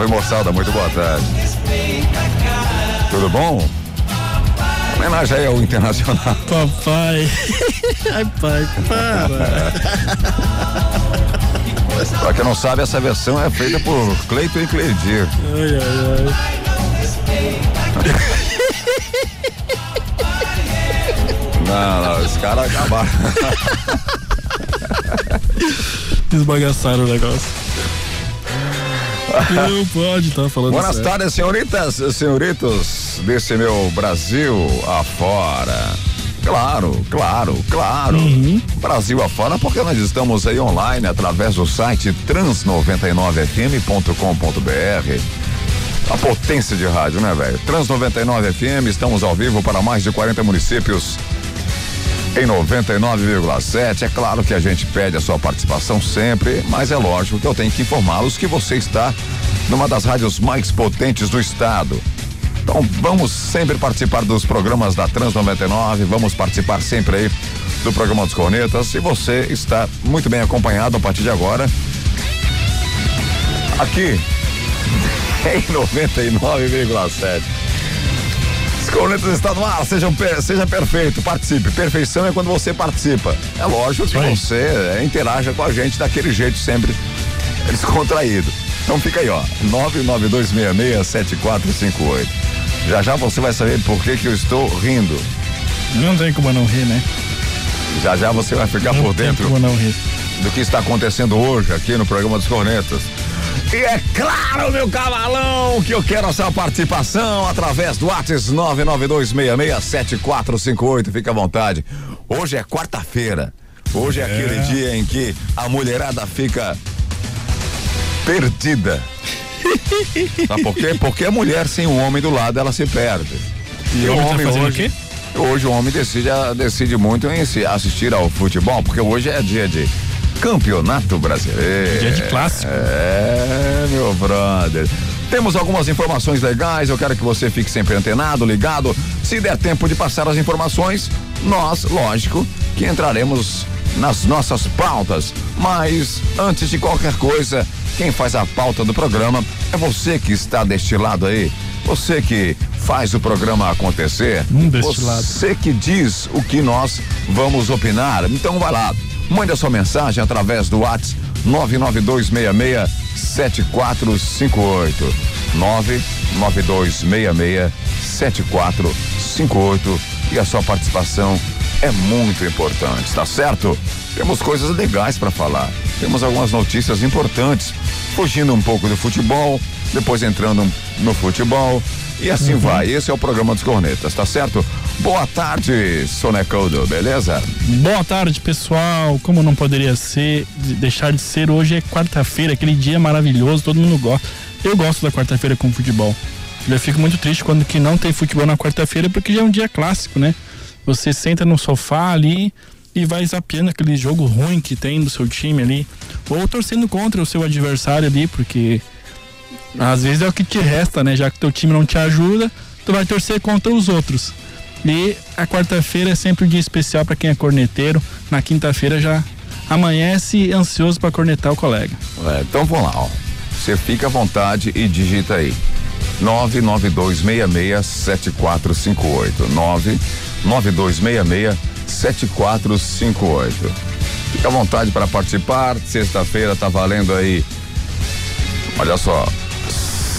Salve moçada, muito boa tarde. Tudo bom? Homenagem aí ao Internacional. Papai. Ai, pai, para. pra quem não sabe, essa versão é feita por Cleiton e Cleidir. Ai, ai, ai. Não, não, os caras acabaram. Desbagaçaram o negócio. Não pode estar tá falando Boas sério. tardes, senhoritas, senhoritos desse meu Brasil afora. Claro, claro, claro. Uhum. Brasil afora, porque nós estamos aí online através do site trans99fm.com.br. A potência de rádio, né, velho? Trans 99 FM, estamos ao vivo para mais de 40 municípios em 99,7. É claro que a gente pede a sua participação sempre, mas é lógico que eu tenho que informá-los que você está numa das rádios mais potentes do estado. Então vamos sempre participar dos programas da Trans 99, vamos participar sempre aí do programa dos Cornetas. E você está muito bem acompanhado a partir de agora. Aqui em 99,7. Cornetas está no ar, seja, seja perfeito, participe. Perfeição é quando você participa. É lógico que você é, interaja com a gente daquele jeito sempre descontraído. Então fica aí, ó, 992667458. Já já você vai saber por que que eu estou rindo. Não tem como não rir, né? Já já você vai ficar não por dentro do que está acontecendo hoje aqui no programa dos Cornetas. E é claro, meu cavalão, que eu quero a sua participação através do WhatsApp 992667458. Fica à vontade. Hoje é quarta-feira. Hoje é, é aquele dia em que a mulherada fica perdida. Sabe por quê? Porque a mulher sem um homem do lado, ela se perde. E, o homem tá hoje, hoje o homem decide, decide muito em assistir ao futebol, porque hoje é dia de Campeonato Brasileiro. Dia de clássico. É, meu brother. Temos algumas informações legais, eu quero que você fique sempre antenado, ligado. Se der tempo de passar as informações, nós, lógico, que entraremos nas nossas pautas. Mas, antes de qualquer coisa, quem faz a pauta do programa é você que está deste lado aí. Você que faz o programa acontecer. Um deste lado. Você que diz o que nós vamos opinar. Então vai lá, Mande a sua mensagem através do WhatsApp 992667458. 992667458 e a sua participação é muito importante, tá certo? Temos coisas legais para falar. Temos algumas notícias importantes, fugindo um pouco do futebol, depois entrando no futebol e assim uhum. vai. Esse é o programa dos cornetas, tá certo? Boa tarde, Sonecudo, beleza? Boa tarde, pessoal. Como não poderia ser, deixar de ser, hoje é quarta-feira, aquele dia maravilhoso, todo mundo gosta. Eu gosto da quarta-feira com futebol. Eu fico muito triste quando que não tem futebol na quarta-feira, porque já é um dia clássico, né? Você senta no sofá ali e vai zapeando aquele jogo ruim que tem do seu time ali, ou torcendo contra o seu adversário ali, porque às vezes é o que te resta, né? Já que teu time não te ajuda, tu vai torcer contra os outros. E a quarta-feira é sempre um dia especial para quem é corneteiro. Na quinta-feira já amanhece ansioso para cornetar o colega. É, então vamos lá, ó. Você fica à vontade e digita aí. 992667458. 992667458. Fica à vontade para participar. Sexta-feira tá valendo aí. Olha só,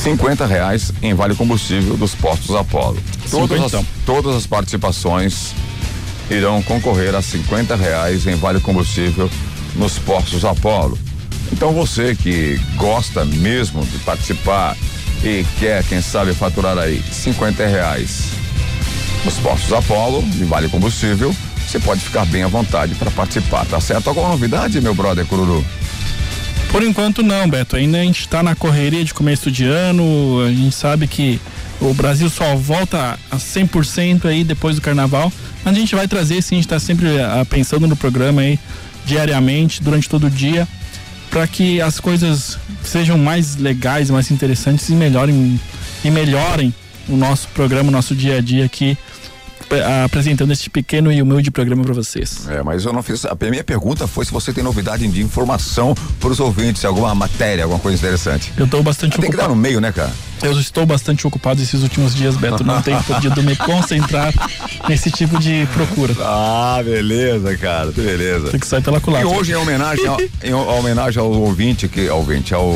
50 reais em vale combustível dos postos Apolo. Todas as, todas as participações irão concorrer a 50 reais em vale combustível nos postos Apolo. Então você que gosta mesmo de participar e quer, quem sabe, faturar aí 50 reais nos postos Apolo de vale combustível, você pode ficar bem à vontade para participar, tá certo? Alguma novidade, meu brother Cururu? Por enquanto não, Beto. Ainda a gente está na correria de começo de ano. A gente sabe que o Brasil só volta a 100% aí depois do carnaval. Mas a gente vai trazer, sim, a gente está sempre uh, pensando no programa aí diariamente, durante todo o dia, para que as coisas sejam mais legais, mais interessantes e melhorem, e melhorem o nosso programa, o nosso dia a dia aqui apresentando este pequeno e humilde programa para vocês. É, mas eu não fiz. A minha pergunta foi se você tem novidade de informação para os ouvintes, alguma matéria, alguma coisa interessante. Eu estou bastante Tem ocupado. que dar no meio, né, cara? Eu estou bastante ocupado esses últimos dias, Beto. Não tenho podido me concentrar nesse tipo de procura. Ah, beleza, cara. Beleza. Tem que sair pela culatra. E hoje, em homenagem, ao, em homenagem ao ouvinte, que, ao ouvinte, ao,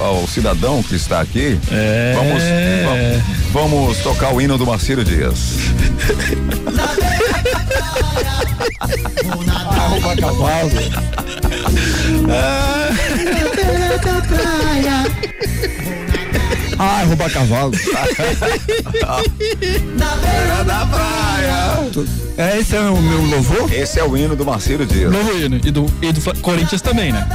ao cidadão que está aqui, é... vamos, vamos, vamos tocar o hino do Marcelo Dias. Arroba cavalo. Ah. Ah, roubar cavalo. Na beira da praia. É, esse é o meu louvor? Esse é o hino do Marcelo Dias. Novo hino. E do, e do Corinthians também, né?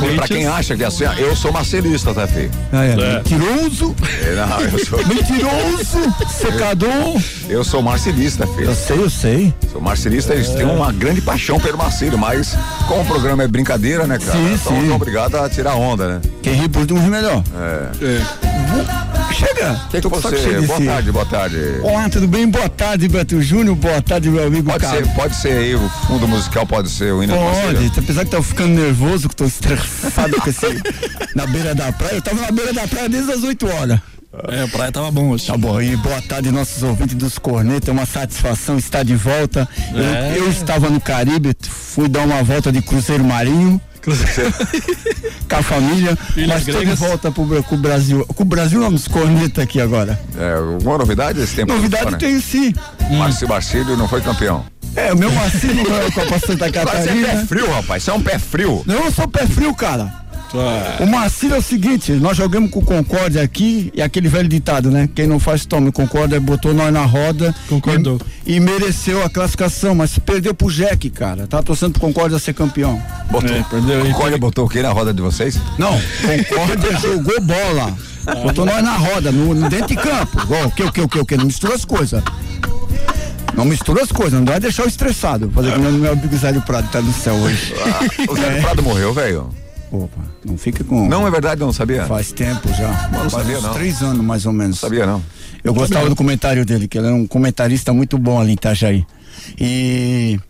Corinthians. Pra quem acha que é assim, eu sou marcelista, tá, Fê? Ah, é. é. Mentiroso. É, não, eu sou. Mentiroso. Secador. Eu sou marcelista, Fê. Eu sei, eu sei. Sou marcelista, eles é. têm uma grande paixão pelo Marcelo, mas como o programa é brincadeira, né, cara? Sim, então sim. obrigado a tirar onda, né? Quem ri por um ri melhor. É. é. Chega. Que que você, boa tarde, boa tarde. Olá, tudo bem? Boa tarde, Beto Júnior. Boa tarde, meu amigo pode Ser, pode ser aí o fundo musical, pode ser o hino Pode, apesar que tô ficando nervoso, que tô estressado com esse na beira da praia. Eu tava na beira da praia desde as 8 horas. É, a praia tava bom hoje. Tá bom, e boa tarde, nossos ouvintes dos Cornetas. É uma satisfação estar de volta. É. Eu, eu, estava no Caribe, fui dar uma volta de Cruzeiro Marinho. Com a família, mas estou de volta pro, com o Brasil. Com o Brasil nos corneta aqui agora. É, alguma novidade esse tempo? Novidade tem sim. Márcio Marcílio não foi campeão. É, o meu Marcílio não é Copa Santa Catarina. Você é pé frio, rapaz. Você é um pé frio. Não, eu sou pé frio, cara. O Marcílio é o seguinte, nós jogamos com o Concórdia aqui e aquele velho ditado, né? Quem não faz tome Concórdia botou nós na roda. Concordou. E, e, mereceu a classificação, mas perdeu pro Jack, cara. Tá torcendo pro Concórdia ser campeão. Botou. É, perdeu Concórdia botou o quê na roda de vocês? Não, Concórdia jogou bola. Botou nós na roda, no, dentro de campo. O que, o que, o que, o que? Não mistura as coisas. Não mistura as coisas, não vai deixar o estressado. Fazer que meu, meu amigo Zé Prado tá no céu hoje. Ah, o Zé é. Prado morreu, velho. Opa, não fica com. Não é verdade, não sabia? Faz tempo já. Não, não sabia, não. três anos mais ou menos. Sabia, não. Eu gostava sabia. do comentário dele, que ele era um comentarista muito bom ali em Itajaí. E.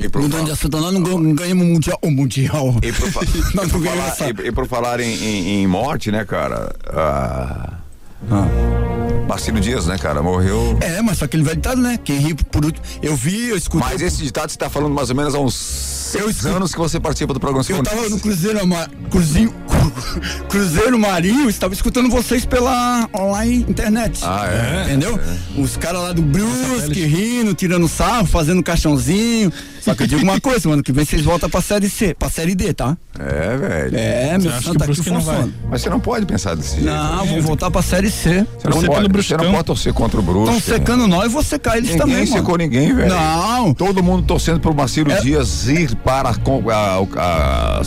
E por, de assunto, nós não ganhamos o mundial. O mundial. E por, nós não ganhamos falar, e, e, por falar em, em, em morte, né, cara? Ah. ah. Marcelo Dias, né, cara? Morreu. É, mas só aquele velho ditado, né? Quem ri por último. Eu vi, eu escutei. Mas esse ditado você tá falando mais ou menos há uns seis anos que você participa do programa. Eu tava no Cruzeiro, Cruzinho, Cruzeiro Marinho, estava escutando vocês pela online internet. Ah, é? Entendeu? É. Os caras lá do Brusque rindo, tirando sarro, fazendo caixãozinho. Só que eu digo uma coisa, mano, que vem vocês voltam pra série C, pra série D, tá? É, velho. É, meu santo tá aqui funciona. Mas você não pode pensar desse jeito. Não, vamos voltar pra série C. Você não, pode, você não pode torcer contra o Brusque. Estão secando nós, vou secar eles ninguém também, Ninguém secou ninguém, velho. Não. Todo mundo torcendo pro Marcelo é... Dias ir para a, a, a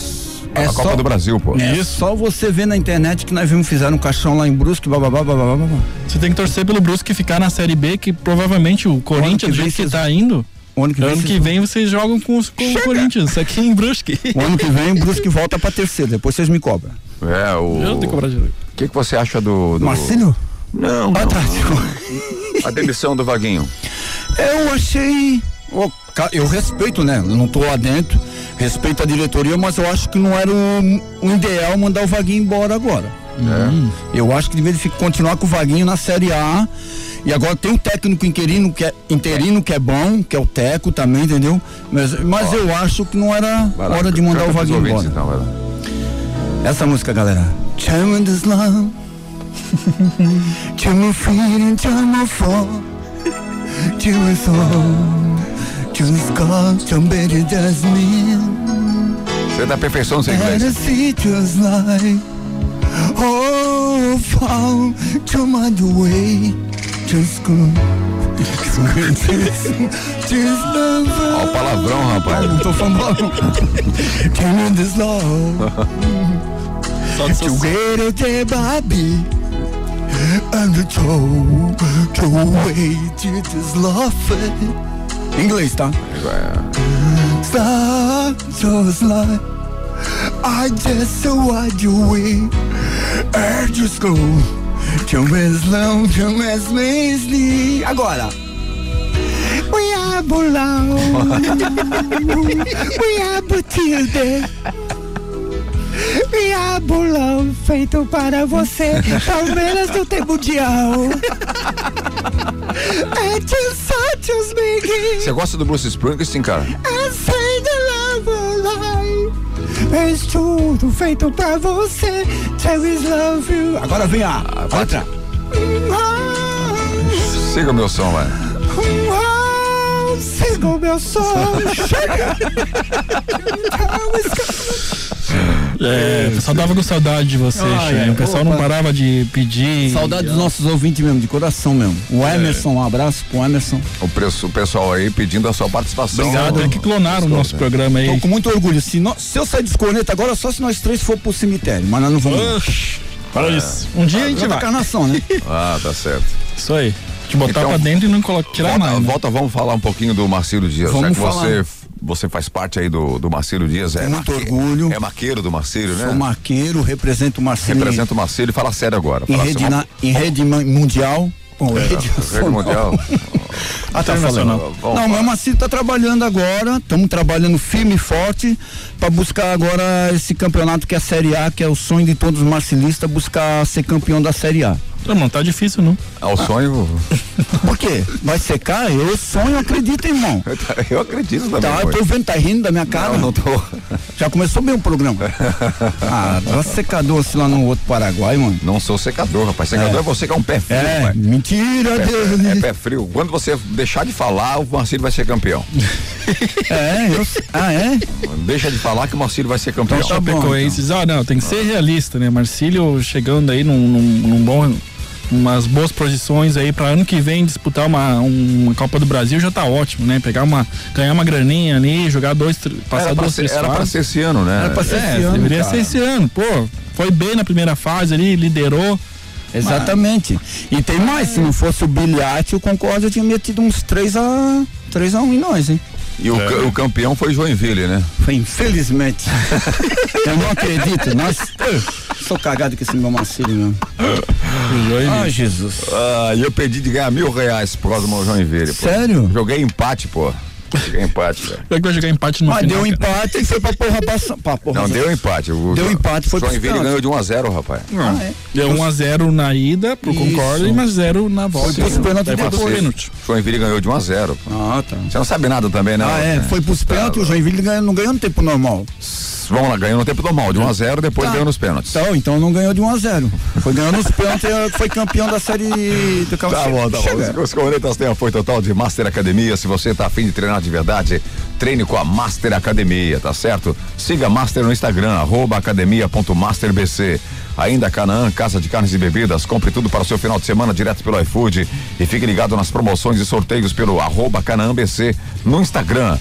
é a Copa só, do Brasil, pô. É Isso. só você ver na internet que nós vimos fizeram um caixão lá em Brusque, bababá, bababá, babá. Você tem que torcer pelo Brusque ficar na Série B, que provavelmente o Corinthians, do jeito que tá indo, o ano que vem, ano que vem vocês jogam com, com o Corinthians, aqui em Brusque. O ano que vem o Brusque volta pra terceira, depois vocês me cobram. É, o. Eu tenho que cobrar direito. O que, que você acha do. do... Marcelo? Não, não, ah, tá. A demissão do Vaguinho. Eu achei. Eu respeito, né? Eu não tô lá dentro, respeito a diretoria, mas eu acho que não era o, o ideal mandar o Vaguinho embora agora. É. Eu acho que deveria continuar com o Vaguinho na Série A e agora tem um técnico interino que é, interino que é bom, que é o Teco também, entendeu? Mas, mas eu acho que não era lá, hora de mandar o Vaguinho embora. Então, Essa música, galera. Tremendous love. Tremendous freedom, tremendous fall. Tremendous song. Você é da perfeição sem inglês. Oh, fall to my way. Just go. Olha o palavrão, rapaz. Não tô falando palavrão. Tremendous love. Together there baby And the toe To wait it is love Inglês, tá? Just like I just watch you way I just go Agora. We are Bulão. We are Butilde. We are Bulão, feito para você. Palmeiras não tem mundial. Você gosta do Bruce Springsteen, cara? I say the love life. É tudo feito pra você. There is love you. Agora vem a outra. Siga o meu som, vai. Siga o meu som. Chega. É, o pessoal tava com saudade de você, Ah, é. O pessoal não Opa. parava de pedir. Saudade dos nossos ouvintes mesmo, de coração mesmo. O Emerson, um abraço pro Emerson. O, preço, o pessoal aí pedindo a sua participação. Obrigado, é que clonaram o nosso né? programa aí. Tô com muito orgulho. Se, nós- se eu sair dos cornetas agora, só se nós três for pro cemitério, mas nós não vamos. Oxi, Olha isso. Um dia a gente vai. encarnação, né? Ah, tá certo. Isso aí. Te botar Então, pra dentro e não colocar, tirar volta, mais. né? volta, vamos falar um pouquinho do Marcílio Dias. Vamos já que falar. você, você faz parte aí do, do Marcílio Dias. É muito maque- orgulho. É maqueiro do Marcílio, né? Sou marqueiro, represento o Marcelo Representa o Marcílio e fala sério agora. em rede, assim, na- em rede mundial. Bom, É, rede Rede nacional. Mundial. Ah, tá. Vamos Não, mas o Marcelo tá trabalhando agora, estamos trabalhando firme e forte para buscar agora esse campeonato que é a Série A, que é o sonho de todos os marcelistas, buscar ser campeão da Série A. Não, não tá difícil, não. Ao sonho. Por quê? Vai secar? Eu sonho, acredito, irmão. Eu acredito também. Tá, eu tô vendo, tá rindo da minha cara. Não, não tô. Já começou bem o programa. ah, dá secador assim lá no outro Paraguai, mano. Não sou secador, rapaz. Secador é, você que é um pé frio, É, rapaz. mentira, Deus. É, é pé frio. Quando você deixar de falar, o Marcílio vai ser campeão. É, eu. Ah, é? Deixa de falar que o Marcílio vai ser campeão. Então tá bom, Chapecoenses. Ah, não, tem que ser realista, né? Marcílio chegando aí num, num, num bom. Umas boas posições aí para ano que vem disputar uma, uma Copa do Brasil já tá ótimo, né? Pegar uma. ganhar uma graninha ali, jogar dois, passar Era pra, duas, ser, três era pra fases. ser esse ano, né? Era pra ser É, esse ano, deveria cara. ser esse ano. Pô, foi bem na primeira fase ali, liderou. Exatamente. E tem mais, se não fosse o bilhete, o Concórdia tinha metido uns 3 a 3 a 1 em nós, hein? E o, ca- o campeão foi Joinville, né? Foi infelizmente. eu não acredito. Nós. Sou cagado com esse meu Marcelo mesmo. Ai, Jesus. Ah, e eu pedi de ganhar mil reais por causa do meu Joinville. Pô. Sério? Joguei empate, pô. Joguei empate, velho. Como é que vai jogar empate no Mas final? deu cara? empate e foi pra porra passa. Pra porra Não, deu empate. O Deu empate, foi Joinville ganhou de 1 a 0 rapaz. Não, Ah, é? Deu 1x0 na ida pro Isso. Concórdia e mais 0 na volta. Foi pros pênaltis pros depois. pênaltis. Joinville ganhou de 1 a 0 pô. Ah, tá. Você não sabe nada também, né? Ah, é, foi pros pênaltis, o Joinville ganhou- não ganhou no tempo normal. Vamos lá, ganhou no tempo normal, de 1 a 0 depois Tá. ganhou nos pênaltis. Então, então não ganhou de 1 a 0 Foi ganhando nos pênaltis, foi campeão da série do Tá bom, tá Chega. bom. Os cornetas têm apoio total de Master Academia. Se você tá afim de treinar de verdade, treine com a Master Academia, tá certo? Siga Master no Instagram, arroba academia.masterbc. Ainda Canaã, Casa de Carnes e Bebidas. Compre tudo para o seu final de semana direto pelo iFood. E fique ligado nas promoções e sorteios pelo arroba CanaãBC no Instagram.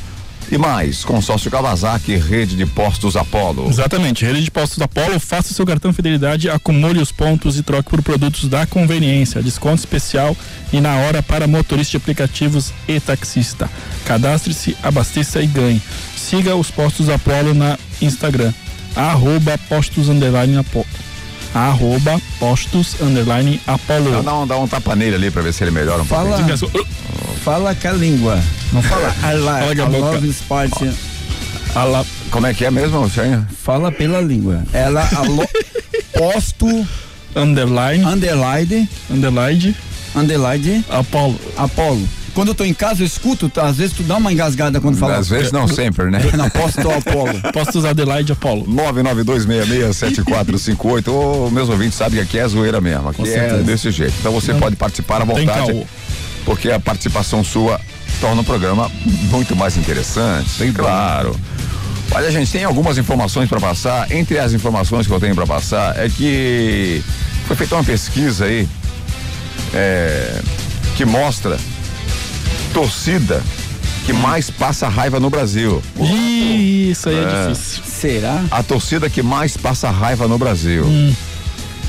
E mais, consórcio Kawasaki, rede de postos Apollo. Exatamente. Rede de Postos Apollo, faça seu cartão Fidelidade, acumule os pontos e troque por produtos da conveniência. Desconto especial e na hora para motorista de aplicativos e taxista. Cadastre-se, abasteça e ganhe. Siga os Postos Apollo na Instagram. Arroba postos underline. Arroba postos underline Apollo. Dá um, dá um tapa nele ali pra ver se ele melhora um Fala. pouquinho. Fala com a língua. Não fala. I like, Fala com a I love Sport. Ala- Como é que é mesmo, Xenha? Fala pela língua. Ela alo, posto underline, underline underline underline Apollo. Apolo. Quando eu tô em casa, eu escuto, tá? às vezes tu dá uma engasgada quando fala. Às vezes não, sempre, né? Não, posto Apolo. Postos Adelaide Apollo. 992667458. Ô, meus ouvintes sabem que aqui é zoeira mesmo. Aqui Com é certeza. desse jeito. Então você pode participar à vontade. Porque a participação sua torna o programa muito mais interessante. Sim, claro. Olha, gente, tem algumas informações para passar. Entre as informações que eu tenho para passar é que foi feita uma pesquisa aí é, que mostra torcida que mais passa raiva no Brasil. Ih, Isso aí é, difícil. Será? A torcida que mais passa raiva no Brasil.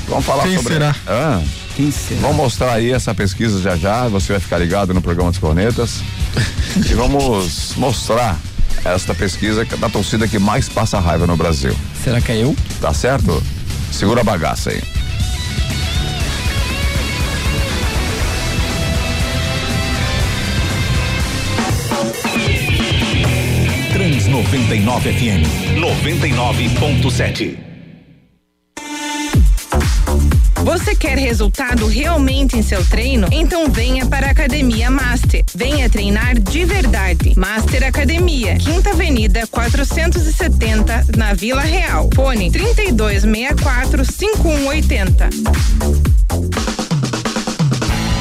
Vamos falar Quem sobre. será? Ah, Quem será? vamos mostrar aí essa pesquisa já já. Você vai ficar ligado no programa dos Cornetas. e vamos mostrar esta pesquisa da torcida que mais passa raiva no Brasil. Será que é eu? Tá certo? Segura a bagaça aí. 99 FM 99.7. Você quer resultado realmente em seu treino? Então venha para a Academia Master. Venha treinar de verdade. Master Academia, Quinta Avenida 470, na Vila Real. Fone 3264 5180.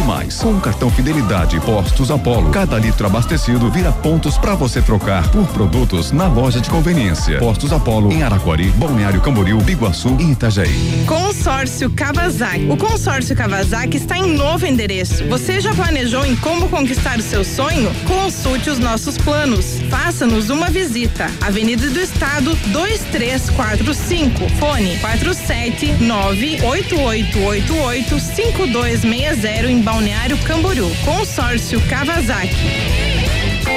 E mais, com o cartão Fidelidade Postos Apollo, cada litro abastecido vira pontos para você trocar por produtos na loja de conveniência. Postos Apollo em Araquari, Balneário Camboriú, Biguaçu e Itajaí. Consórcio Kawasaki. O consórcio Kawasaki está em novo endereço. Você já planejou em como conquistar o seu sonho? Consulte os nossos planos. Faça-nos uma visita visita. Avenida do Estado 2345. Fone 47988885260 em Balneário Camboriú. Consórcio Kawasaki.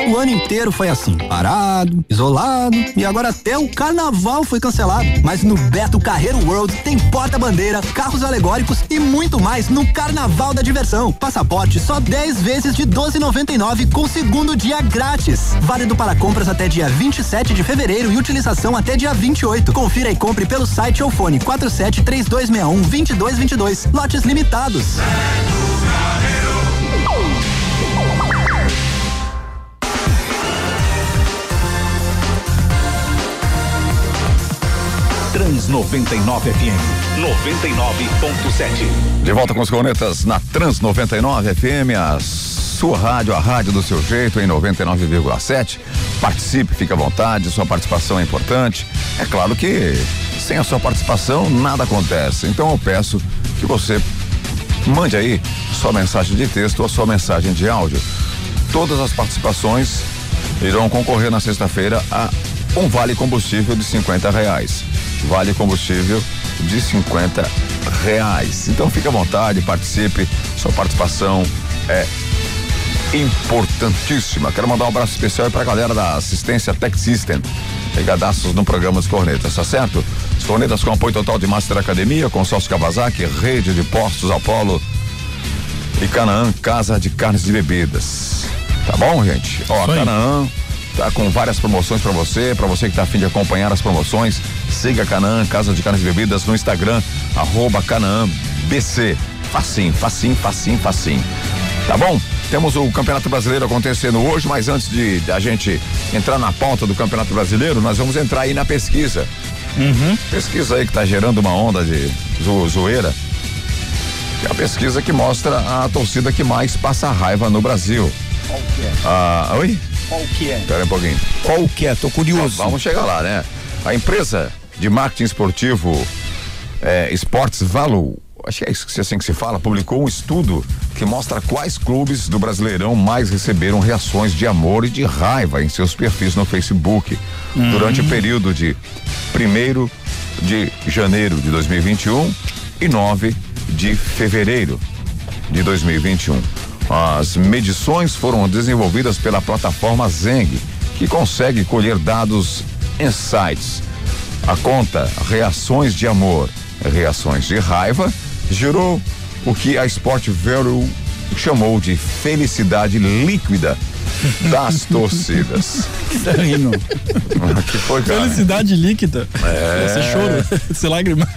O ano inteiro foi assim, parado, isolado e agora até o carnaval foi cancelado. Mas no Beto Carreiro World tem porta-bandeira, carros alegóricos e muito mais no Carnaval da Diversão. Passaporte só 10 vezes de 12,99 com segundo dia grátis. Válido para compras até dia 27 de fevereiro e utilização até dia 28. Confira e compre pelo site ou fone 47 3261 2222. Lotes limitados. Trans 99 FM 99.7. De volta com os cornetas na Trans 99 FM, a sua rádio, a rádio do seu jeito em 99,7. Participe, fique à vontade, sua participação é importante. É claro que sem a sua participação nada acontece. Então eu peço que você mande aí sua mensagem de texto ou sua mensagem de áudio. Todas as participações irão concorrer na sexta-feira a um vale combustível de 50 reais vale combustível de 50 reais. Então fique à vontade, participe, sua participação é importantíssima. Quero mandar um abraço especial para a galera da assistência Tech System, ligadaços no programa dos Cornetas, tá certo? Os Cornetas com apoio total de Master Academia, Consórcio Kawasaki, Rede de Postos Apolo e Canaã, Casa de Carnes e Bebidas. Tá bom, gente? Ó, Canaã tá com várias promoções para você, para você que tá afim de acompanhar as promoções, siga Canaã Casa de Carnes e Bebidas no Instagram, arroba Canaã BC. Facinho, facinho, facinho, facinho. Tá bom? Temos o Campeonato Brasileiro acontecendo hoje, mas antes de, de a gente entrar na pauta do Campeonato Brasileiro, nós vamos entrar aí na pesquisa. Uhum. Pesquisa aí que tá gerando uma onda de zo, zoeira. É a pesquisa que mostra a torcida que mais passa raiva no Brasil. Qual que é? Ah, oi? Qual que é? Espera um pouquinho. Qual que é? Tô curioso. Vamos chegar lá, né? A empresa de marketing esportivo é, Sports Value, acho que é assim que se fala, publicou um estudo que mostra quais clubes do Brasileirão mais receberam reações de amor e de raiva em seus perfis no Facebook uhum. durante o período de 1 de janeiro de 2021 e 9 de fevereiro de 2021. As medições foram desenvolvidas pela plataforma Zeng, que consegue colher dados insights. A conta Reações de Amor, Reações de Raiva gerou o que a Sport Value chamou de felicidade líquida das torcidas. Rindo. que foi, cara? Felicidade líquida. É. Você choro, você lágrima.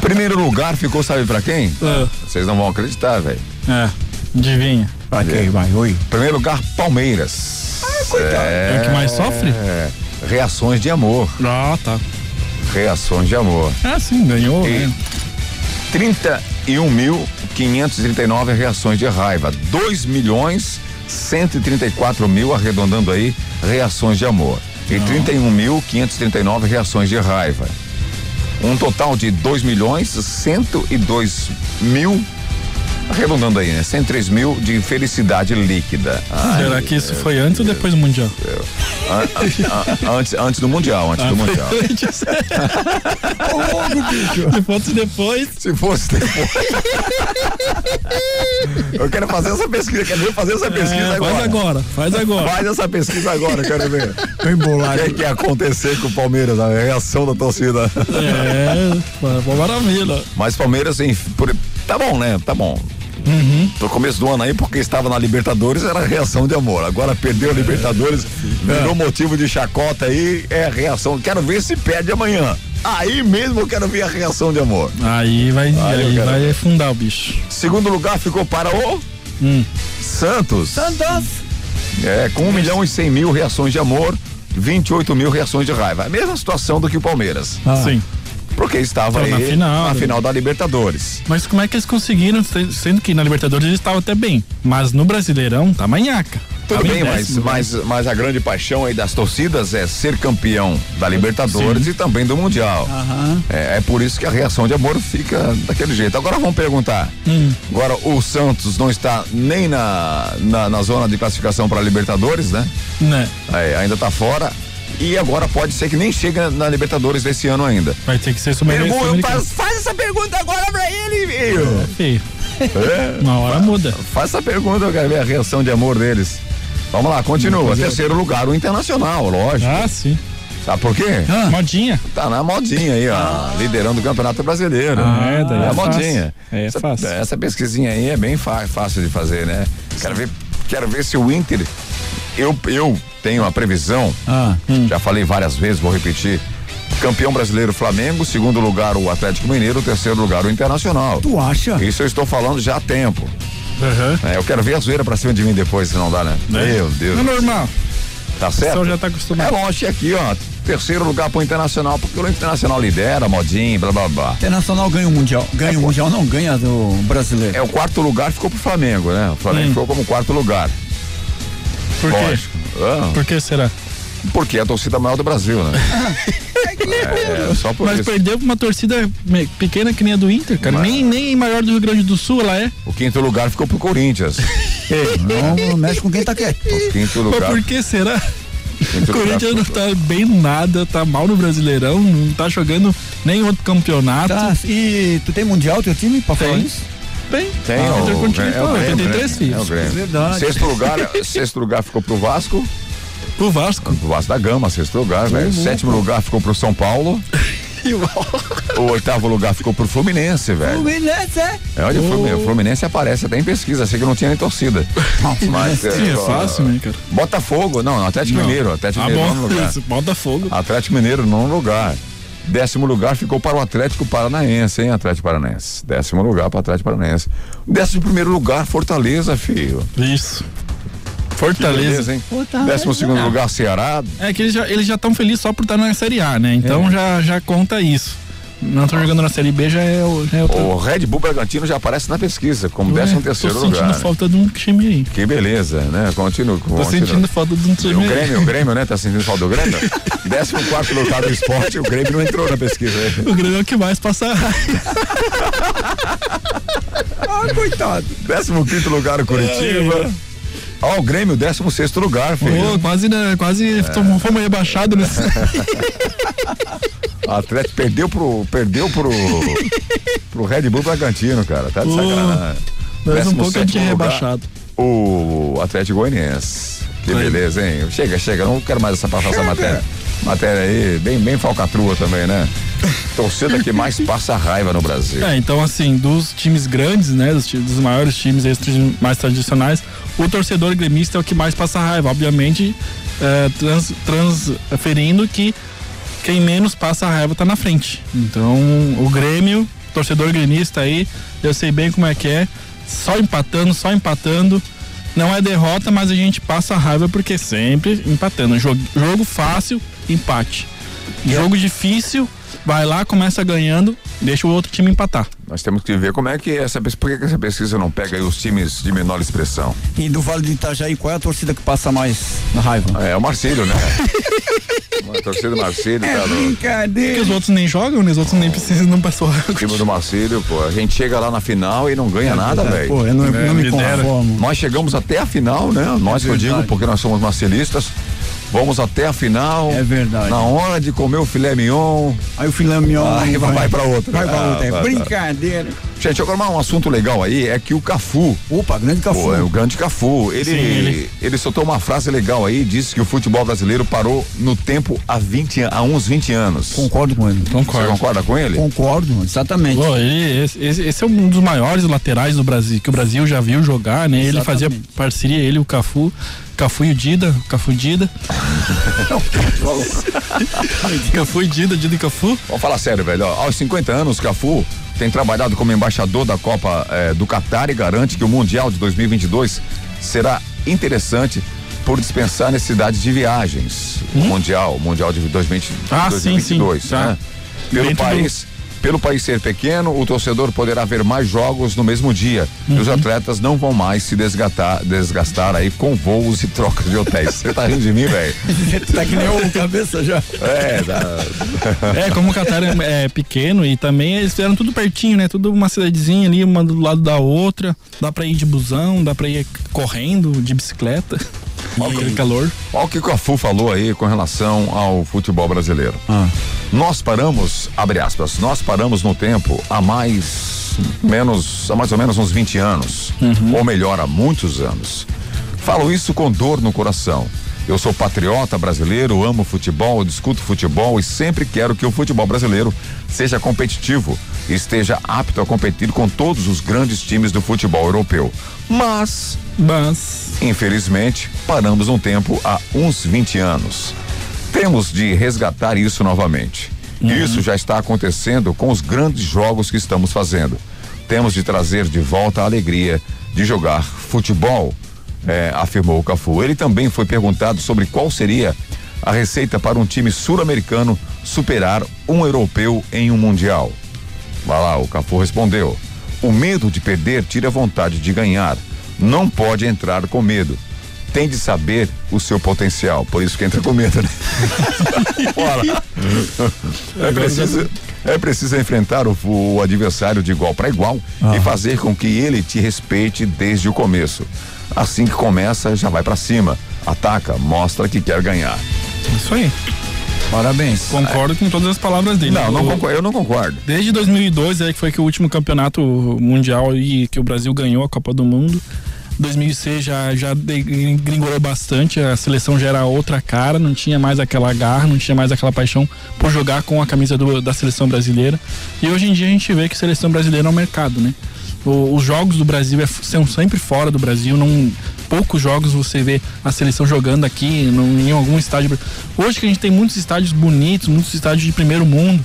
Primeiro lugar ficou, sabe pra quem? Ah. Vocês não vão acreditar, velho. É, adivinha. Pra quem vai? Oi. Primeiro lugar, Palmeiras. Ah, coitado. É o que mais sofre? É. Reações de amor. Ah, tá. Reações de amor. Ah, sim, ganhou. E né? 31.539 reações de raiva. 2 milhões 134 mil, arredondando aí, reações de amor. E 31.539 reações de raiva. Um total de 2 milhões 102 mil arredondando aí, né? 103 mil de felicidade líquida. Ai, Será que isso foi antes ou depois do Mundial? antes, antes do Mundial, antes ah, do Mundial. Antes. Se fosse depois. Se fosse depois. Eu quero fazer essa pesquisa, quero ver fazer essa pesquisa é, agora. Faz agora, faz agora. Faz essa pesquisa agora, quero ver. Tô embolado. O que, é que ia acontecer com o Palmeiras, a reação da torcida. É, maravilha. Mas Palmeiras, por, tá bom, né? Tá bom. Uhum. No começo do ano aí, porque estava na Libertadores, era reação de amor. Agora perdeu a Libertadores, virou motivo de chacota aí, é reação. Quero ver se perde amanhã. Aí mesmo eu quero ver a reação de amor. Aí vai, aí, aí vai afundar o bicho. Segundo lugar ficou para o hum. Santos. Santos. É, com 1 milhão e 100 mil reações de amor, 28 mil reações de raiva. A mesma situação do que o Palmeiras. Ah. Sim porque estava aí na final, na final da Libertadores. Mas como é que eles conseguiram, sendo que na Libertadores eles estavam até bem, mas no Brasileirão tá manhaca. Tudo bem, mas, mas, mas a grande paixão aí das torcidas é ser campeão da Libertadores Sim. e também do Mundial. Uhum. É, é, por isso que a reação de amor fica daquele jeito. Agora vamos perguntar. Hum. Agora o Santos não está nem na, na, na zona de classificação para a Libertadores, né? Né. É, ainda está fora e agora pode ser que nem chegue na Libertadores desse ano ainda. Vai ter que ser sul faz, faz essa pergunta agora pra ele, filho. É, filho. É. Uma hora muda. Faz essa pergunta, eu quero ver a reação de amor deles. Vamos lá, continua. Terceiro lugar, o Internacional, lógico. Ah, sim. Sabe por quê? Ah, modinha. Tá na modinha aí, ó. Ah. Liderando o Campeonato Brasileiro. Ah, é, daí é, é modinha. É, essa, fácil. Essa pesquisinha aí é bem fácil de fazer, né? Quero ver, quero ver se o Inter. Eu, eu tenho a previsão, ah, hum. já falei várias vezes, vou repetir. Campeão brasileiro Flamengo, segundo lugar o Atlético Mineiro, terceiro lugar o Internacional. Tu acha? Isso eu estou falando já há tempo. Uhum. É, eu quero ver a zoeira pra cima de mim depois, se não dá, né? É. Meu Deus. É normal. Tá certo? O já tá acostumado. É longe aqui, ó. Terceiro lugar pro Internacional, porque o Internacional lidera, modinho, blá blá blá. Internacional ganha o Mundial. Ganha é, o Mundial, não ganha do brasileiro. É, o quarto lugar ficou pro Flamengo, né? O Flamengo hum. ficou como quarto lugar. Por quê? Ah. Por que será? Porque é a torcida maior do Brasil, né? é, só por Mas isso. perdeu pra uma torcida pequena que nem a do Inter, cara. Mas... Nem, nem maior do Rio Grande do Sul ela é. O quinto lugar ficou pro Corinthians. não, mexe com quem tá quieto. O quinto lugar. Mas por que será? O Corinthians não tá bem nada, tá mal no Brasileirão, não tá jogando nem outro campeonato. Tá, e tu tem Mundial, teu time, pra falar isso? Tem. Tem. Ah, o, é, o, 83 filhos. É o Grêmio. Verdade. Sexto lugar, sexto lugar ficou pro Vasco. Pro Vasco. Pro Vasco da Gama, sexto lugar, velho. Sétimo lugar ficou pro São Paulo. o oitavo lugar ficou pro Fluminense, velho. Fluminense, é? É, olha, o Fluminense aparece até em pesquisa, achei que não tinha nem torcida. Mas, é, Sim, é fácil, né, cara? Botafogo, não, Atlético não. Mineiro, Atlético ah, Mineiro, bom, lugar. Isso, Botafogo. Atlético Mineiro, nono lugar. Décimo lugar ficou para o Atlético Paranaense, hein, Atlético Paranaense. Décimo lugar para o Atlético Paranaense. Décimo primeiro lugar, Fortaleza, filho. Isso. Fortaleza. Beleza, hein? Fortaleza. Décimo segundo lugar, Ceará. É que eles já estão felizes só por estar na Série A, né? Então é. já, já conta isso. Não estão jogando na Série B, já é, já é outro. O Red Bull Bragantino já aparece na pesquisa, como Ué, décimo terceiro lugar. Tô sentindo falta de um time aí. Que beleza, né? Continua. Tô sentindo falta de um time o Grêmio, aí. O Grêmio, né? Tá sentindo falta do Grêmio? décimo quarto lugar do esporte, o Grêmio não entrou na pesquisa. O Grêmio é o que mais passa ah, coitado. Décimo quinto lugar o Curitiba. É. Ó, oh, o Grêmio, 16 sexto lugar, filho. Oh, quase, né, quase é. fomos rebaixados nesse. o Atlético perdeu pro. Perdeu pro. pro Red Bull Bragantino, cara. Tá de oh, sacanagem. Mas um pouco a gente rebaixado. O Atlético Goianiense. Que beleza, hein? Chega, chega, não quero mais essa, passar essa matéria. Matéria aí, bem, bem falcatrua também, né? Torcida que mais passa raiva no Brasil. É, então assim, dos times grandes, né? Dos, dos maiores times, esses mais tradicionais, o torcedor gremista é o que mais passa raiva. Obviamente, é, trans, transferindo que quem menos passa raiva tá na frente. Então, o Grêmio, torcedor gremista aí, eu sei bem como é que é. Só empatando, só empatando. Não é derrota, mas a gente passa raiva porque sempre empatando. Jogo, jogo fácil, empate. Jogo difícil, vai lá, começa ganhando, deixa o outro time empatar. Nós temos que ver como é que essa por que essa pesquisa não pega aí os times de menor expressão. E do Vale do Itajaí, qual é a torcida que passa mais na raiva? É, o Marcílio, né? a torcida do Marcílio é tá brincadeira. Porque os outros nem jogam, né? Os outros nem precisam, não passou O time do Marcílio, pô, a gente chega lá na final e não ganha é, nada, velho. Pô, eu não, é, não me conformo. Nós chegamos até a final, né? Nós é que eu digo, porque nós somos marcelistas. Vamos até a final. É verdade. Na hora de comer o filé mignon. Aí o filé mignon aí vai, vai para outra. Vai para outra. É ah, brincadeira. Gente, agora um assunto legal aí é que o Cafu. Opa, grande Cafu. Pô, é o grande Cafu. Ele, Sim, ele, ele soltou uma frase legal aí, disse que o futebol brasileiro parou no tempo há 20 há uns 20 anos. Concordo com ele. Concordo. Você concorda com ele? Concordo, exatamente. Pô, ele, esse, esse, é um dos maiores laterais do Brasil, que o Brasil já viu jogar, né? Exatamente. Ele fazia parceria, ele e o Cafu. Cafu e o Dida, Cafu Dida. Cafu e Dida, Dida e Cafu. Vamos falar sério, velho. Ó, aos 50 anos, Cafu tem trabalhado como embaixador da Copa eh, do Catar e garante que o Mundial de 2022 será interessante por dispensar necessidade de viagens. Hum? O Mundial, o Mundial de 2020, ah, 2022, sim, sim. Né? Tá. Pelo Dentro país. Pelo país ser pequeno, o torcedor poderá ver mais jogos no mesmo dia. Uhum. E os uhum. atletas não vão mais se desgastar, desgastar aí com voos e trocas de hotéis. Você tá rindo de mim, velho? tá que nem o cabeça já. É, é como o Catar é, é, pequeno e também eles fizeram tudo pertinho, né? Tudo uma cidadezinha ali, uma do lado da outra. Dá pra ir de busão, dá pra ir correndo, de bicicleta. Olha aquele calor. Olha o que o Cafu falou aí com relação ao futebol brasileiro. Ah. Nós paramos, abre aspas, nós paramos no tempo há mais menos, há mais ou menos uns 20 anos, uhum. ou melhor, há muitos anos. Falo isso com dor no coração. Eu sou patriota brasileiro, amo futebol, discuto futebol e sempre quero que o futebol brasileiro seja competitivo esteja apto a competir com todos os grandes times do futebol europeu. Mas, mas, infelizmente, paramos um tempo há uns 20 anos. Temos de resgatar isso novamente. Uhum. Isso já está acontecendo com os grandes jogos que estamos fazendo. Temos de trazer de volta a alegria de jogar futebol, é, afirmou o Cafu. Ele também foi perguntado sobre qual seria a receita para um time sul-americano superar um europeu em um mundial. Vai lá, o Cafu respondeu: O medo de perder tira a vontade de ganhar. Não pode entrar com medo tem de saber o seu potencial. Por isso que entra com medo, né? Bora. É preciso, é preciso enfrentar o, o adversário de igual para igual ah. e fazer com que ele te respeite desde o começo. Assim que começa, já vai para cima. Ataca, mostra que quer ganhar. Isso aí. Parabéns. Concordo é. com todas as palavras dele. Não, não concordo, eu não concordo. Desde 2002, é que foi que o último campeonato mundial e que o Brasil ganhou a Copa do Mundo. 2006 já, já gringolou bastante, a seleção já era outra cara, não tinha mais aquela garra, não tinha mais aquela paixão por jogar com a camisa do, da seleção brasileira. E hoje em dia a gente vê que a seleção brasileira é um mercado, né? O, os jogos do Brasil é, são sempre fora do Brasil, não poucos jogos você vê a seleção jogando aqui em algum estádio. Hoje que a gente tem muitos estádios bonitos, muitos estádios de primeiro mundo,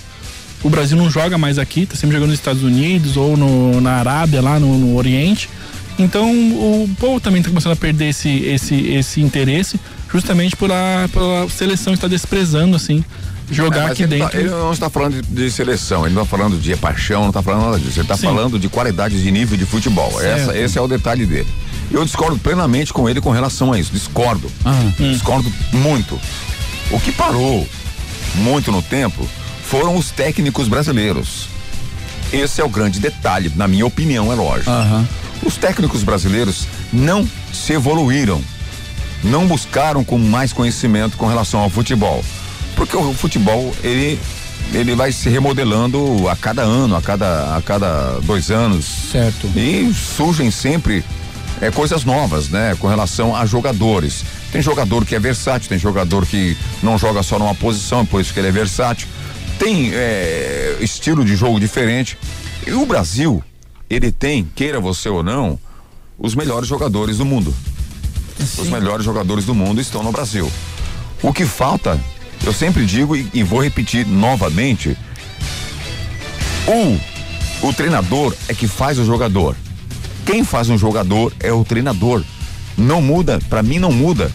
o Brasil não joga mais aqui, tá sempre jogando nos Estados Unidos ou no, na Arábia, lá no, no Oriente. Então o povo também está começando a perder esse, esse, esse interesse, justamente pela, pela seleção estar desprezando, assim, jogar é, aqui tá, dentro. Tá, ele não está falando de, de, seleção, ele não está falando de paixão, não está falando nada disso. Ele está falando de qualidade de nível de futebol. Essa, esse é o detalhe dele. Eu discordo plenamente com ele com relação a isso. Discordo. Ah, hum. Discordo muito. O que parou muito no tempo foram os técnicos brasileiros. Esse é o grande detalhe, na minha opinião, é lógico. Uhum. Os técnicos brasileiros não se evoluíram, não buscaram com mais conhecimento com relação ao futebol, porque o futebol ele ele vai se remodelando a cada ano, a cada a cada dois anos. Certo. E surgem sempre é, coisas novas, né? Com relação a jogadores. Tem jogador que é versátil, tem jogador que não joga só numa posição, por isso que ele é versátil. Tem é, estilo de jogo diferente. E o Brasil, ele tem, queira você ou não, os melhores jogadores do mundo. Sim. Os melhores jogadores do mundo estão no Brasil. O que falta, eu sempre digo e, e vou repetir novamente, o, o treinador é que faz o jogador. Quem faz um jogador é o treinador. Não muda, para mim não muda.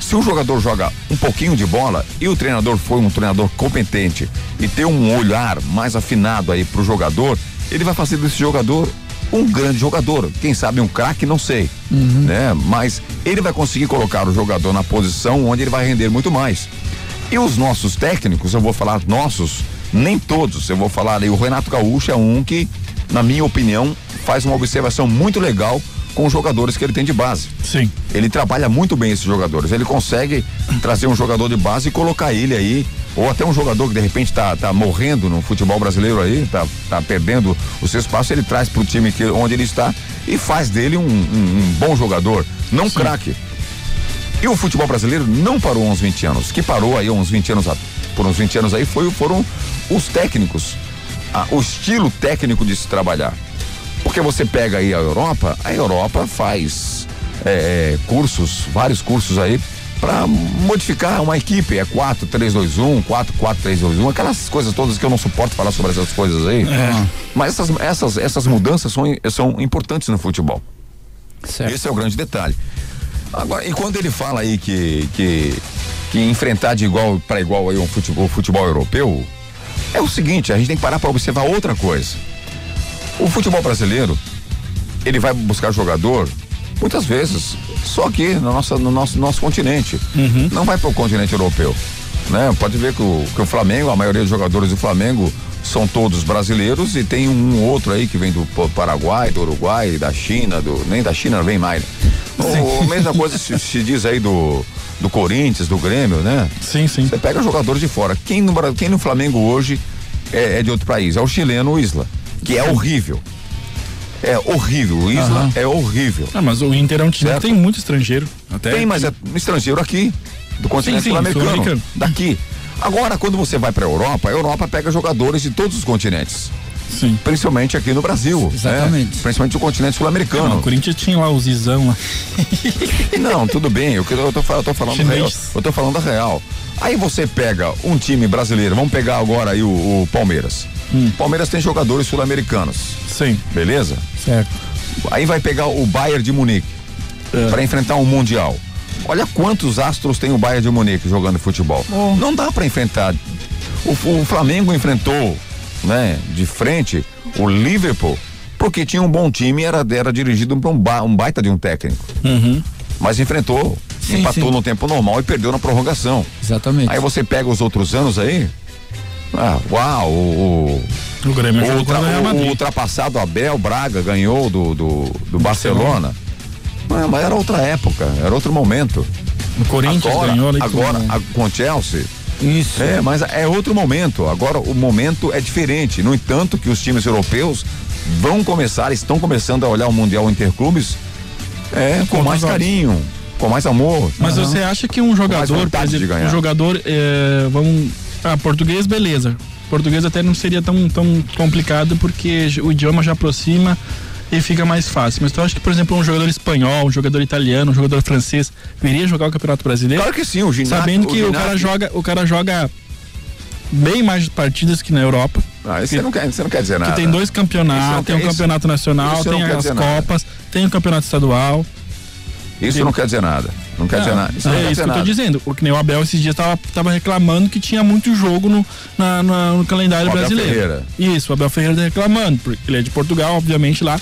Se um jogador joga um pouquinho de bola e o treinador foi um treinador competente e tem um olhar mais afinado aí pro jogador, ele vai fazer desse jogador um grande jogador. Quem sabe um craque, não sei. Uhum. Né? Mas ele vai conseguir colocar o jogador na posição onde ele vai render muito mais. E os nossos técnicos, eu vou falar nossos, nem todos, eu vou falar aí, o Renato Gaúcho é um que, na minha opinião, faz uma observação muito legal com os jogadores que ele tem de base. Sim. Ele trabalha muito bem esses jogadores. Ele consegue trazer um jogador de base e colocar ele aí, ou até um jogador que de repente tá, tá morrendo no futebol brasileiro aí, tá, tá perdendo o seu espaço, ele traz pro time que, onde ele está e faz dele um, um, um bom jogador, não craque. E o futebol brasileiro não parou uns 20 anos. Que parou aí uns 20 anos, por uns 20 anos aí foi, foram os técnicos. Ah, o estilo técnico de se trabalhar. Porque você pega aí a Europa, a Europa faz é, é cursos, vários cursos aí para modificar uma equipe. É 4, 3, 2, 1, 4, 4, 3, 2, 1, aquelas coisas todas que eu não suporto falar sobre essas coisas aí. É. Mas essas, essas, essas mudanças são, são importantes no futebol. Certo. Esse é o grande detalhe. Agora, e quando ele fala aí que, que, que enfrentar de igual para igual aí um futebol, futebol europeu, é o seguinte, a gente tem que parar para observar outra coisa. O futebol brasileiro, ele vai buscar jogador muitas vezes só aqui no nosso, no nosso, nosso continente. Uhum. Não vai para o continente europeu. Né? Pode ver que o, que o Flamengo, a maioria dos jogadores do Flamengo são todos brasileiros e tem um outro aí que vem do Paraguai, do Uruguai, da China, do, nem da China vem mais. O, a mesma coisa se, se, diz aí do, do Corinthians, do Grêmio, né? Sim, sim. Você pega jogadores de fora. Quem no, quem no Flamengo hoje é, é de outro país? É o chileno o Isla que é horrível. É horrível. O Isla uhum. é horrível. Ah, mas o Inter é um time certo? que tem muito estrangeiro. Até tem, mas é estrangeiro aqui, do continente sul-americano. Daqui. Agora, quando você vai para a Europa, a Europa pega jogadores de todos os continentes. Sim. Principalmente aqui no Brasil. Exatamente. Né? Principalmente o continente sul-americano. o Corinthians tinha lá o Zizão lá. Não, tudo bem. Eu, eu, tô, eu tô falando real, eu tô falando da real. Aí você pega um time brasileiro, vamos pegar agora aí o, o Palmeiras. Hum. Palmeiras tem jogadores sul-americanos. Sim. Beleza? Certo. Aí vai pegar o Bayern de Munique é. para enfrentar um mundial. Olha quantos astros tem o Bayern de Munique jogando futebol. Oh. Não dá para enfrentar. O, o, Flamengo enfrentou, né, de frente o Liverpool porque tinha um bom time e era, era dirigido por um, ba, um baita de um técnico. Uhum. Mas enfrentou, sim, empatou sim. no tempo normal e perdeu na prorrogação. Exatamente. Aí você pega os outros anos aí, ah, uau, o. O, Grêmio o, ultra, o, o ultrapassado Abel Braga ganhou do, do, do Barcelona. Ah, mas era outra época, era outro momento. O Corinthians agora, ganhou ali agora com... A, com o Chelsea. Isso. É, mas é outro momento. Agora o momento é diferente. No entanto, que os times europeus vão começar, estão começando a olhar o Mundial Interclubes é, com, com mais carinho, com mais amor. Mas uhum. você acha que um jogador, um jogador, é, vamos ah, português, beleza. Português até não seria tão, tão complicado porque o idioma já aproxima e fica mais fácil. Mas tu acha que, por exemplo, um jogador espanhol, um jogador italiano, um jogador francês viria jogar o Campeonato Brasileiro? Claro que sim, o ginásio. Sabendo que o, o cara joga, o cara joga bem mais partidas que na Europa. Ah, isso que, você, não quer, você não quer dizer nada. Que tem dois campeonatos, tem um campeonato nacional, tem as Copas, nada. tem o um campeonato estadual. Isso não quer dizer nada. Não quer não, dizer nada. Isso é isso que nada. eu tô dizendo. O que nem o Abel esses dias tava, tava reclamando que tinha muito jogo no, na, na no calendário o brasileiro. Ferreira. Isso, o Abel Ferreira tá reclamando, porque ele é de Portugal, obviamente lá.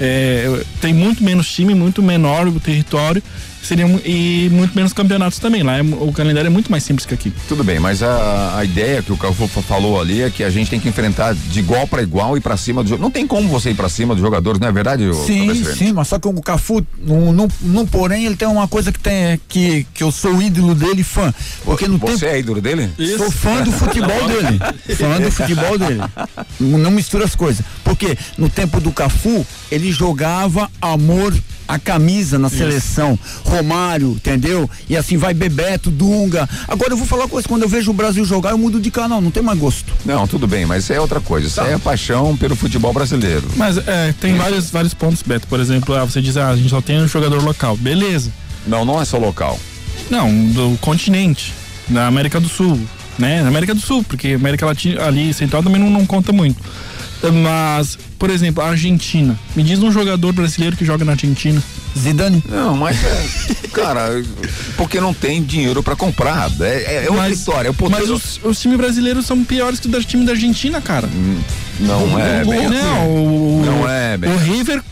É, tem muito menos time, muito menor o território seria e muito menos campeonatos também. Lá é, o calendário é muito mais simples que aqui. Tudo bem, mas a, a ideia que o Cafu falou ali é que a gente tem que enfrentar de igual para igual e para cima do jogo. Não tem como você ir para cima dos jogadores, não é verdade? Sim, sim, mas só que o Cafu, no, no, no, porém, ele tem uma coisa que tem que, que eu sou ídolo dele, fã. Porque no você tempo, é ídolo dele? Isso. Sou fã do futebol dele. fã do futebol dele. Não mistura as coisas. Porque no tempo do Cafu, ele jogava amor a camisa na Isso. seleção. Romário, entendeu? E assim vai Bebeto, Dunga. Agora eu vou falar uma coisa, quando eu vejo o Brasil jogar, eu mudo de canal, não tem mais gosto. Não, tudo bem, mas isso é outra coisa. Isso tá. é paixão pelo futebol brasileiro. Mas é, tem vários, vários pontos, Beto. Por exemplo, ah, você diz, ah, a gente só tem um jogador local. Beleza. Não, não é só local. Não, do continente, da América do Sul, né? Na América do Sul, porque América Latina ali, Central também não, não conta muito. Mas, por exemplo, a Argentina. Me diz um jogador brasileiro que joga na Argentina. Zidane? Não, mas, é, cara, porque não tem dinheiro pra comprar. É, é, é outra Mas- história. É o Mas poder- os, os times brasileiros são piores que os time da Argentina, cara. Não é, bem assim. não, o, Não é, bem o River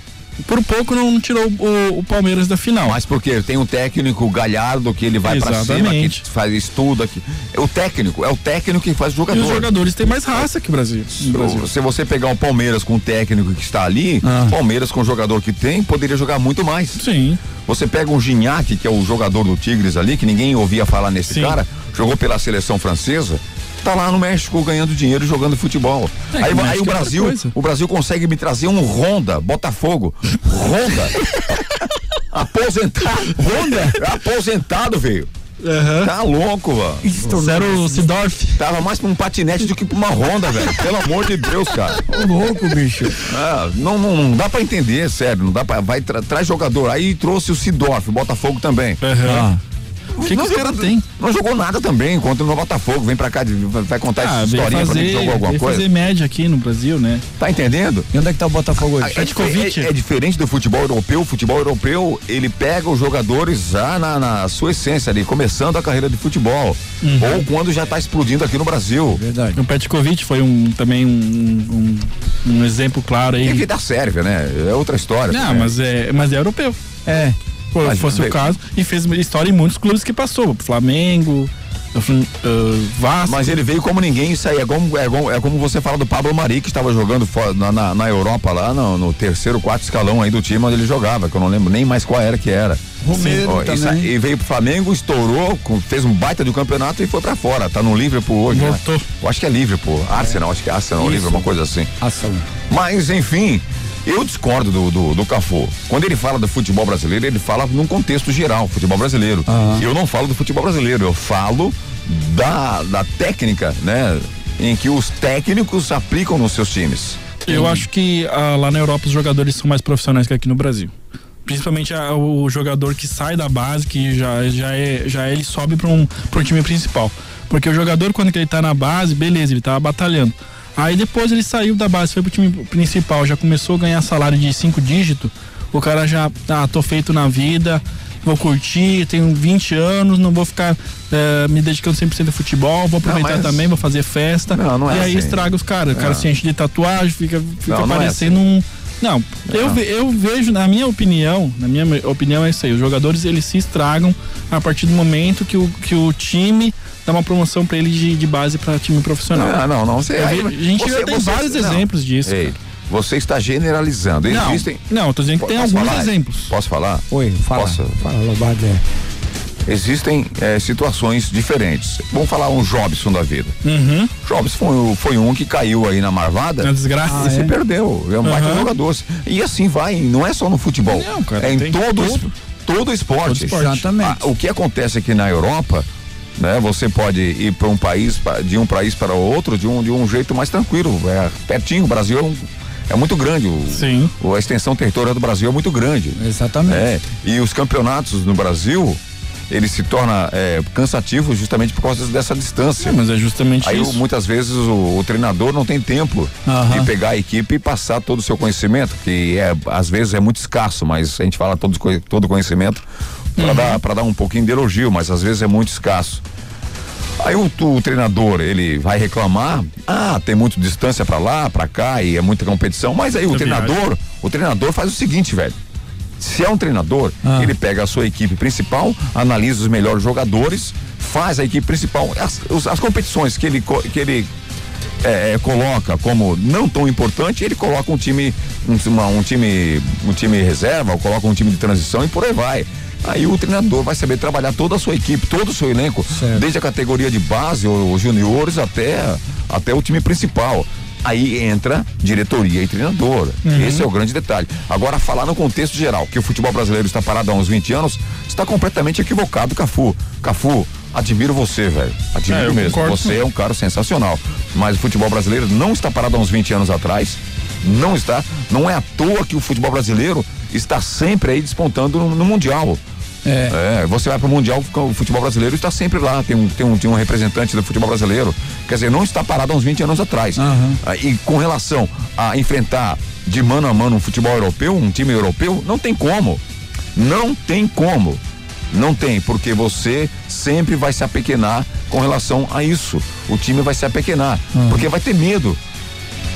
por pouco não tirou o, o Palmeiras da final. Mas porque tem um técnico galhardo que ele vai pra cima, que faz estuda. Que, o técnico, é o técnico que faz o e jogador. os jogadores têm mais raça que o Brasil. no Brasil. Se você pegar o Palmeiras com o técnico que está ali, Ah. Palmeiras com o jogador que tem, poderia jogar muito mais. Sim. Você pega um Gignac, que é o jogador do Tigres ali, que ninguém ouvia falar nesse Sim. cara, jogou pela seleção francesa, tá lá no México ganhando dinheiro e jogando futebol. É, aí o aí o é outra Brasil, coisa. o Brasil consegue me trazer um Honda, Botafogo. Honda. aposentado. Honda? Aposentado, veio. Tá louco, mano. Zero Sidorf. Tava mais pra um patinete do que pra uma Honda, velho. Pelo amor de Deus, cara. Louco, bicho. Ah, não, não, não dá pra entender, sério. Não dá pra. Vai, tra, traz jogador. Aí trouxe o Sidorf, o Botafogo também. Ah. O que, que Não os caras têm? Não jogou nada também contra o Botafogo. Vem pra cá, de- vai contar Ah, essa historinha pra mim que fazer, jogou alguma coisa. fazer média aqui no Brasil, né? Tá entendendo? E onde é que tá o Botafogo hoje? É, Petkovic. é- é diferente do futebol europeu. O futebol europeu, ele pega os jogadores já na, na sua essência ali, começando a carreira de futebol. Uhum. Ou quando já tá explodindo aqui no Brasil. Verdade. O Petkovic foi um, também um, um, um exemplo claro aí. Tem que dar Sérvia, né? É outra história. Não, também. mas é, mas é europeu. É. Pô, Mas fosse o caso. E fez história em muitos clubes que passou. Flamengo, uh, Vasco. Mas ele veio como ninguém, isso aí é como, é como, é como você fala do Pablo Mari, que estava jogando fora- na, na, na Europa lá, no, no terceiro, quarto escalão aí do time onde ele jogava, que eu não lembro nem mais qual era que era. Romero Ó, isso também. aí, e veio pro Flamengo, estourou, com- fez um baita de um campeonato e foi pra fora. Tá no Liverpool hoje. né? Voltou. Eu acho que é Liverpool, Arsenal, acho que é Arsenal, Isso. Liverpool, uma coisa assim. Ação. Mas, enfim, eu discordo do, do, do Cafu. Quando ele fala do futebol brasileiro, ele fala num contexto geral, futebol brasileiro. Aham. Eu não falo do futebol brasileiro, eu falo da, da técnica, né? Em que os técnicos aplicam nos seus times. Eu acho que ah, lá na Europa os jogadores são mais profissionais que aqui no Brasil. Principalmente ah, o jogador que sai da base, que já, já, é, já ele sobe para um, pra um time principal. Porque o jogador, quando ele tá na base, beleza, ele tava batalhando. Aí depois ele saiu da base, foi pro time principal, já começou a ganhar salário de cinco dígitos. O cara já, ah, tô feito na vida, vou curtir, tenho 20 anos, não vou ficar eh, me dedicando 100% ao futebol, vou aproveitar mas- também, vou fazer festa. Não, não é e aí assim. estraga os caras. O cara Não. se enche de tatuagem, fica, fica Não, não é parecendo um. Não, Eu, eu vejo, na minha opinião, na minha opinião é isso aí. Os jogadores eles se estragam a partir do momento que o, que o time dá uma promoção pra ele de, de base pra time profissional. Não, não, não. Você, aí- a gente você- já tem você- vários não. exemplos disso. Ei, você está generalizando. Não, Existem. não, eu tô dizendo que tem alguns falar? exemplos. Posso falar? Oi, fala. Posso? Fala, Lombardi. É. Existem eh, situações diferentes. Vamos falar um Jobson da vida. Uhum. Jobson foi, foi um que caiu aí na marvada. Na desgraça. e se perdeu. É um baita Aham. jogador. E assim vai, não é só no futebol. Não, cara, é em tem todo, todo- es- todo esporte. todo esporte. Exatamente. Ah, o que acontece aqui na Europa, né? Você pode ir para um país, pa- de um país para outro, de um, de um jeito mais tranquilo. É pertinho, o Brasil é, um- é muito grande. O, Sim. o- a extensão territorial do Brasil é muito grande. Exatamente. É, e os campeonatos no Brasil, ele se torna é, cansativo justamente por causa dessa distância. É, mas é justamente Aí isso. muitas vezes o, o treinador não tem tempo Aham. de pegar a equipe e passar todo o seu conhecimento, que é às vezes é muito escasso, mas a gente fala todo todo conhecimento para Uhum. dar dar um pouquinho de elogio, mas às vezes é muito escasso. Aí o, o treinador, ele vai reclamar, ah, tem muita distância para lá, para cá e é muita competição, mas aí o treinador, o treinador faz o seguinte, velho. Se é um treinador, Ah. ele pega a sua equipe principal, analisa os melhores jogadores, faz a equipe principal. As, as competições que ele, que ele é, é, coloca como não tão importante, ele coloca um time, um, uma- um time, um time reserva, ou coloca um time de transição e por aí vai. Aí o treinador vai saber trabalhar toda a sua equipe, todo o seu elenco, Certo. desde a categoria de base, ou, os juniores, até, até o time principal. Aí entra diretoria e treinador. Esse é o grande detalhe. Agora, falar no contexto geral, que o futebol brasileiro está parado há uns 20 anos, está completamente equivocado, Cafu. Cafu, admiro você, velho. Admiro É, mesmo. concordo Você é um cara sensacional. Mas o futebol brasileiro não está parado há uns 20 anos atrás. Não está. Não é à toa que o futebol brasileiro está sempre aí despontando no, no Mundial. É. É, você vai para o Mundial, o futebol brasileiro está sempre lá. Tem um, tem, um, tem um representante do futebol brasileiro. Quer dizer, não está parado há uns 20 anos atrás. Ah, E com relação a enfrentar de mano a mano um futebol europeu, um time europeu, não tem como. Não tem como. Não tem, porque você sempre vai se apequenar com relação a isso. O time vai se apequenar, uhum. porque vai ter medo.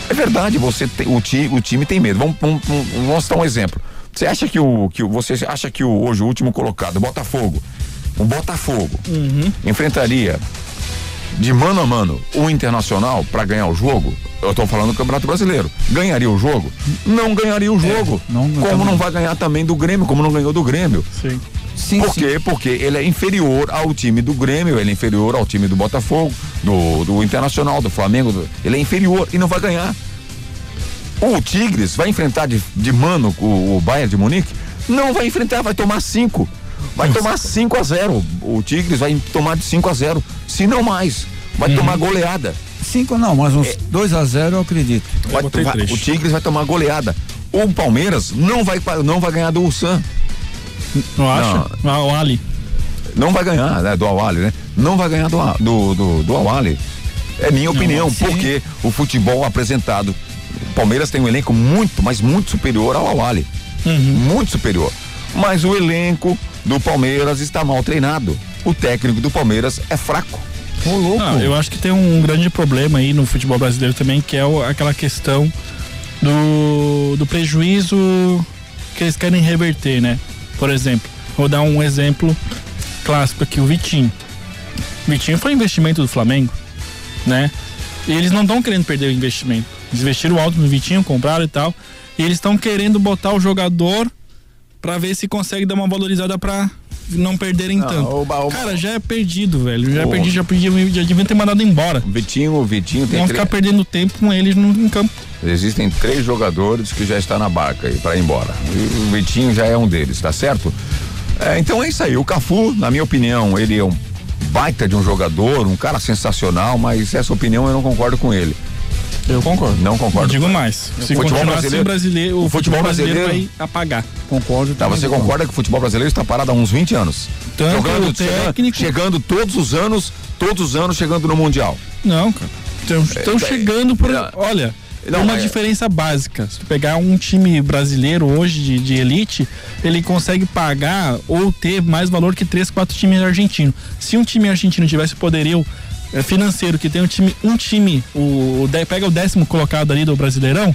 É verdade, você tem, o, ti, o time tem medo. Vamos, vamos, vamos dar um exemplo. Você acha que o que você acha que o, hoje o último colocado, o Botafogo, o Botafogo uhum. enfrentaria de mano a mano o Internacional para ganhar o jogo? Eu estou falando do Campeonato Brasileiro. Ganharia o jogo? Não ganharia o é, jogo. É, não, como também. não vai ganhar também do Grêmio, como não ganhou do Grêmio. Sim. Sim, Por quê? Sim. Porque ele é inferior ao time do Grêmio, ele é inferior ao time do Botafogo, do, do Internacional, do Flamengo. Do, ele é inferior e não vai ganhar. O Tigres vai enfrentar de, de mano o, o Bayern de Munique? Não vai enfrentar, vai tomar cinco. Vai Nossa. tomar 5 a 0 O Tigres vai tomar de 5 a 0 se não mais. Vai uhum. tomar goleada. 5 não, mas uns 2 é. a 0 eu acredito. Vai, eu vai, o Tigres vai tomar goleada. O Palmeiras não vai, não vai ganhar do Ulsan. Não acha? Não. Ah, o Ali. Não vai ganhar, né? Do Awali, né? Não vai ganhar do, do, do, do Awali. É minha opinião, não, porque o futebol apresentado. O Palmeiras tem um elenco muito, mas muito superior ao Awali. Uhum. Muito superior. Mas o elenco do Palmeiras está mal treinado. O técnico do Palmeiras é fraco. Ô, louco. Não, eu acho que tem um grande problema aí no futebol brasileiro também, que é o, aquela questão do, do prejuízo que eles querem reverter, né? Por exemplo, vou dar um exemplo clássico aqui, o Vitinho. O Vitinho foi investimento do Flamengo, né? E eles não estão querendo perder o investimento. Investiram alto no Vitinho, compraram e tal. E eles estão querendo botar o jogador para ver se consegue dar uma valorizada para não perderem não, tanto. Oba, oba. Cara, já é perdido, velho. Já oh. perdi, já perdi, já devia ter mandado embora. O Vitinho, o Vitinho tem Vão ficar perdendo tempo com eles no, em campo. Existem três jogadores que já estão na barca aí para ir embora. E o Vitinho já é um deles, tá certo? É, então é isso aí. O Cafu, na minha opinião, ele é um baita de um jogador, um cara sensacional, mas essa opinião eu não concordo com ele. Eu concordo. Não concordo. Eu digo mais. Se futebol brasileiro, assim, brasileiro, o, o futebol, brasileiro, brasileiro vai apagar. Concordo. Tá, você concorda que o futebol brasileiro está parado há uns 20 anos? Tanto Jogando, técnico... chegando, chegando todos os anos, todos os anos chegando no Mundial. Não, cara. Estão é, chegando por. É, olha, não, uma é... diferença básica. Se tu pegar um time brasileiro hoje de, de, elite, ele consegue pagar ou ter mais valor que três, quatro times argentinos. Se um time argentino tivesse o poderio é, financeiro que tem um time, um time, o, pega o décimo colocado ali do Brasileirão,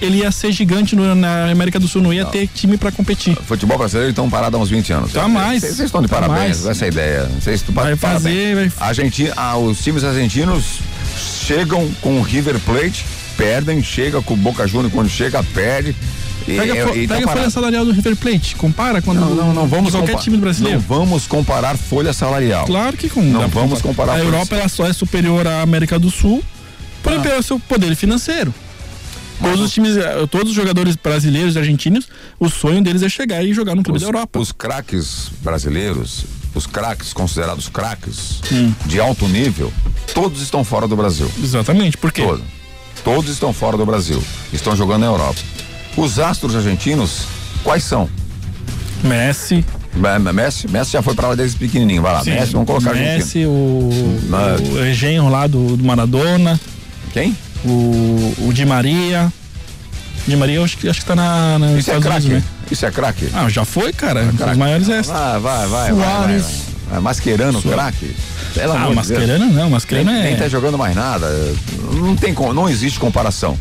ele ia ser gigante no, na América do Sul, não ia não. ter time para competir. Futebol brasileiro então parado há uns 20 anos. Tá mais. Vocês estão de parabéns com essa ideia. Vocês vai fazer, vai... Argentina, ah, os times argentinos chegam com o River Plate, perdem, chega com o Boca Juniors quando chega, perde. Pega, e, pega tá a folha salarial do River Plate, compara quando não, não, não vamos qualquer time do brasileiro. Não vamos comparar folha salarial. Claro que com, não vamos comparar. A Europa ela só é superior à América do Sul por ah. pelo seu poder financeiro. Todos os times, eh, todos os jogadores brasileiros e argentinos, o sonho deles é chegar e jogar no clube os, da Europa. Os craques brasileiros, os craques considerados craques hum. de alto nível, todos estão fora do Brasil. Exatamente, por quê? Todos estão fora do Brasil, estão jogando na Europa. Os astros argentinos, quais são? Messi. Messi, Messi já foi para lá desde pequenininho, vai lá. Sim, Messi, vamos colocar Messi, o, Mas... o Egenho lá do, do Maradona. Quem? O, o Di Maria. Di Maria, acho que, acho que tá na, na Isso é craque? Né? Isso é craque? Ah, já foi, cara. É Os maiores é. Vai, vai, vai. Soares. Vai, vai, vai. Masquerando craque. ah, Mascherano não, Mascherano é. Nem tá jogando mais nada. Não tem, não existe comparação.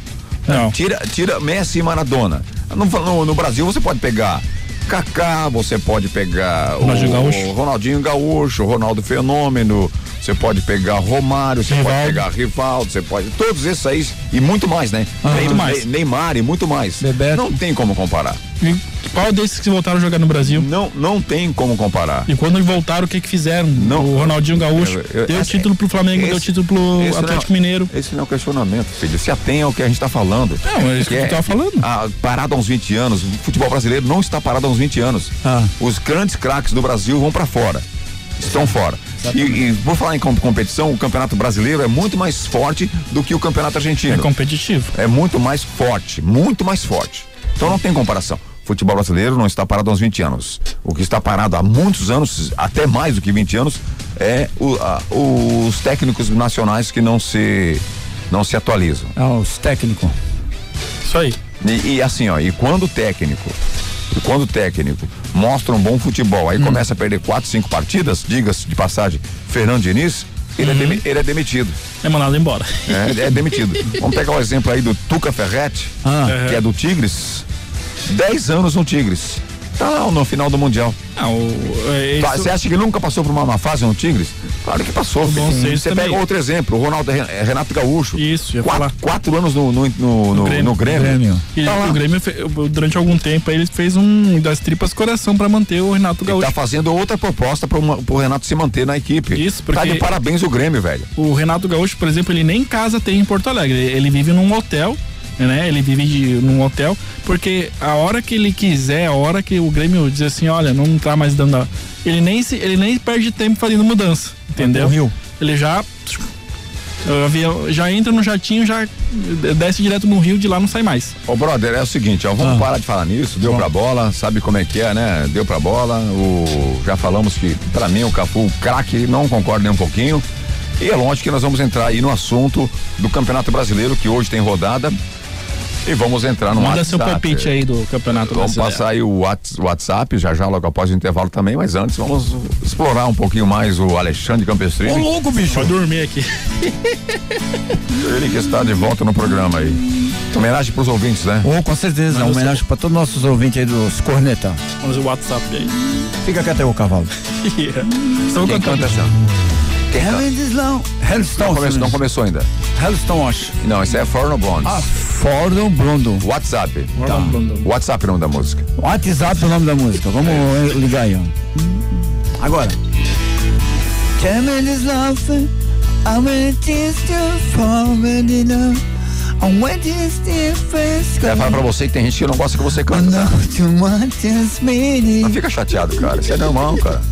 Não. Tira, tira Messi e Maradona. No, no, no Brasil você pode pegar Kaká, você pode pegar Ronaldinho o, Gaúcho. Ronaldinho Gaúcho, Ronaldo Fenômeno, você pode pegar Romário, você pode pegar Rivaldo, você pode. Todos esses aí e muito mais, né? Ah, muito mais. Neymar e muito mais. Bebeto. Não tem como comparar. E qual desses que voltaram a jogar no Brasil? Não, não tem como comparar. E quando voltaram, o que que fizeram? Não, o Ronaldinho Gaúcho eu, eu, deu esse, título pro Flamengo, esse, deu título pro Atlético não, Mineiro. Esse não é o questionamento, filho. Se atenha ao que a gente tá falando. Não, é isso que, que é, tá falando. Ah, parado há uns 20 anos. O futebol brasileiro não está parado há uns 20 anos. Ah. Os grandes craques do Brasil vão para fora. Estão fora. E, e vou falar em competição, o Campeonato Brasileiro é muito mais forte do que o Campeonato Argentino. É competitivo. É muito mais forte, muito mais forte. Então não tem comparação. O futebol brasileiro não está parado há uns 20 anos. O que está parado há muitos anos, até mais do que 20 anos, é o, a, os técnicos nacionais que não se não se atualizam. É, os técnicos. Isso aí. E, e, assim, ó, e quando o técnico E quando o técnico mostra um bom futebol, aí hum. começa a perder quatro, cinco partidas, diga-se de passagem, Fernando Diniz, ele, uhum. é, ele é demitido. É mandado embora. É, é demitido. Vamos pegar o exemplo aí do Tuca Ferretti, ah. que é do Tigres. Dez anos no Tigres. Tá lá no final do Mundial. Não, é, tá, Você acha que nunca passou por uma má fase no Tigres? Claro que passou. Você pega outro exemplo, o Ronaldo é, Renato Gaúcho. Isso, quatro, quatro, anos no, no, no, no Grêmio. No Grêmio. Grêmio. E tá o Grêmio, durante algum tempo, ele fez um das tripas coração para manter o Renato Gaúcho. Ele tá fazendo outra proposta para o Renato se manter na equipe. Isso, porque. Tá de parabéns o Grêmio, velho. O Renato Gaúcho, por exemplo, ele nem casa tem em Porto Alegre. Ele vive num hotel né? Ele vive de, num hotel, porque a hora que ele quiser, a hora que o Grêmio diz assim, olha, não tá mais dando. A... Ele nem se, ele nem perde tempo fazendo mudança, entendeu? Rio. Ele já já entra no jatinho, já desce direto no rio, de lá não sai mais. Ô brother, é o seguinte, ó, vamos ah. parar de falar nisso, deu Bom. pra bola, sabe como é que é, né? Deu pra bola, o, já falamos que para mim o Cafu, o craque, não concordo nem um pouquinho. E é lógico que nós vamos entrar aí no assunto do Campeonato Brasileiro, que hoje tem rodada. E vamos entrar no Manda WhatsApp. seu palpite aí do campeonato Vamos brasileiro. passar aí o WhatsApp, já já logo após o intervalo também, mas antes vamos explorar um pouquinho mais o Alexandre Campestrini. Ô louco, bicho. Vai dormir aqui. Ele que está de volta no programa aí. Homenagem para os ouvintes, né? Oh, com certeza. Mas homenagem para todos os nossos ouvintes aí dos corneta. Vamos o WhatsApp aí. Fica quieto aí o cavalo. yeah. Estamos cantando. Canta Hellstone. Não, come, não começou ainda. Hellstone, acho. Não, esse é Forno Blondes. Ah, Forno Blondo. WhatsApp. Tá. WhatsApp é o nome da música. WhatsApp é o nome da música. Vamos é. ligar aí, ó. Agora. Tremendous love, I'm just falling in love. É, fala pra você que tem gente que não gosta que você canta. Tá? Não fica chateado, cara. Isso é normal, cara.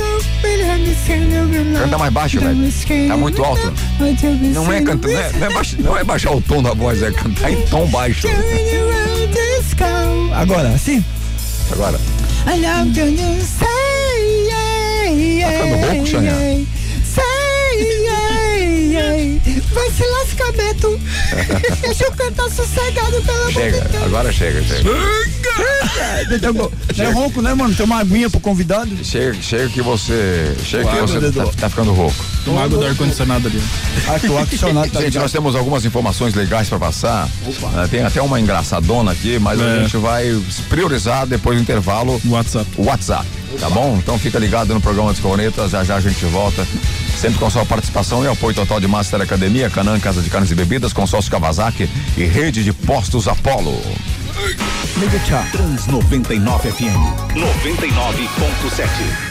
Canta mais baixo, velho. Tá muito alto. Não é cantar, não, é, não, é baixar, não é baixar o tom da voz, é cantar em tom baixo. Agora, sim. Agora. Tá ficando rouco? Vai se lascar, Beto. Deixa eu cantar sossegado, pelo amor Chega, agora chega, chega. É rouco, né, mano? Tem uma aguinha pro convidado. Chega, chega que você. Chega que você tá, tá, ficando rouco. Toma água do ar-condicionado ali. Ah, o ar-condicionado tá Gente, nós temos algumas informações legais pra passar. Uh, tem até uma engraçadona aqui, mas é. a gente vai priorizar depois do intervalo. WhatsApp. WhatsApp. Tá bom? Então fica ligado no programa dos Cornetas, já já a gente volta. Sempre com sua participação e apoio total de Master Academia, Canã, Casa de Carnes e Bebidas, Consórcio Kawasaki e Rede de Postos Tchau. Trans 99 FM 99.7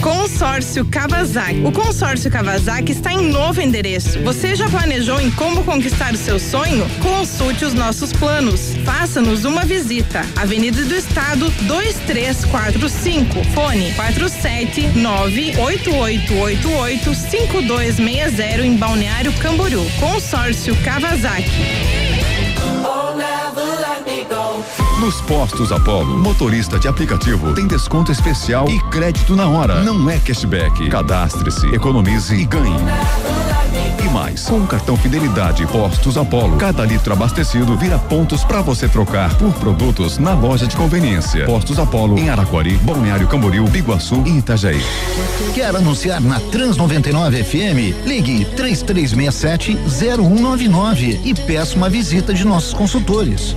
Consórcio Kawasaki. O consórcio Kawasaki está em novo endereço. Você já planejou em como conquistar o seu sonho? Consulte os nossos planos. Faça-nos uma visita. Avenida do Estado 2345. Fone 47988885260 em Balneário Camboriú. Consórcio Kawasaki. Nos postos Apollo, motorista de aplicativo tem desconto especial e crédito na hora. Não é cashback. Cadastre-se, economize e ganhe. E mais. Com o cartão Fidelidade Postos Apollo, cada litro abastecido vira pontos para você trocar por produtos na loja de conveniência. Postos Apollo em Araquari, Balneário Camboriú, Biguaçu e Itajaí. Quer anunciar na Trans 99 FM? Ligue 3367 0199 e peça uma visita de nossos consultores.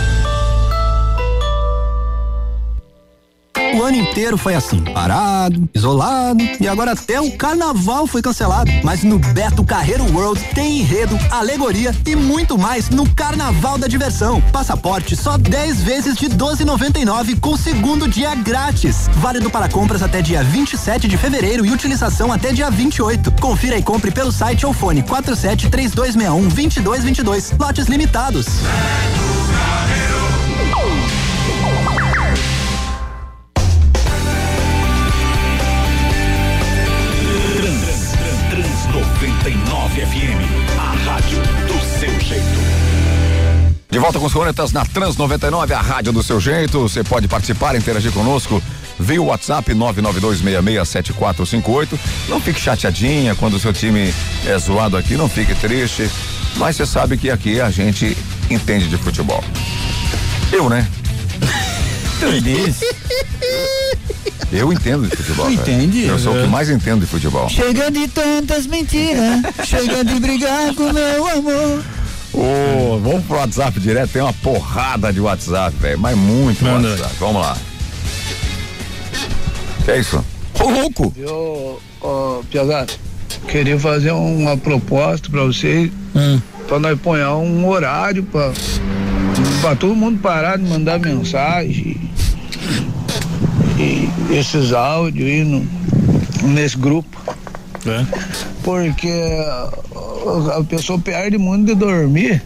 O ano inteiro foi assim, parado, isolado e agora até o carnaval foi cancelado. Mas no Beto Carreiro World tem enredo, alegoria e muito mais no Carnaval da Diversão. Passaporte só 10 vezes de 12,99 com segundo dia grátis. Válido para compras até dia 27 de fevereiro e utilização até dia 28. Confira e compre pelo site ou fone 47 3261 2222. Lotes limitados. Beto Carreiro. Volta com os Cornetas na Trans 99, a rádio do seu jeito. Você pode participar, interagir conosco via o WhatsApp 992667458. Não fique chateadinha quando o seu time é zoado aqui, não fique triste. Mas você sabe que aqui a gente entende de futebol. Eu, né? Eu entendo de futebol. Entende? Eu sou o que mais entendo de futebol. Chega de tantas mentiras, chega de brigar com meu amor. Oh, vamos pro WhatsApp direto, tem uma porrada de WhatsApp, velho, mas muito Manda. WhatsApp. Vamos lá. Que é isso? Ô louco! Eu, ó, Piazada, queria fazer uma proposta pra vocês, hum. pra nós pôr um horário pra, pra todo mundo parar de mandar mensagem esses áudios aí no, nesse grupo. É. Porque a pessoa perde muito de dormir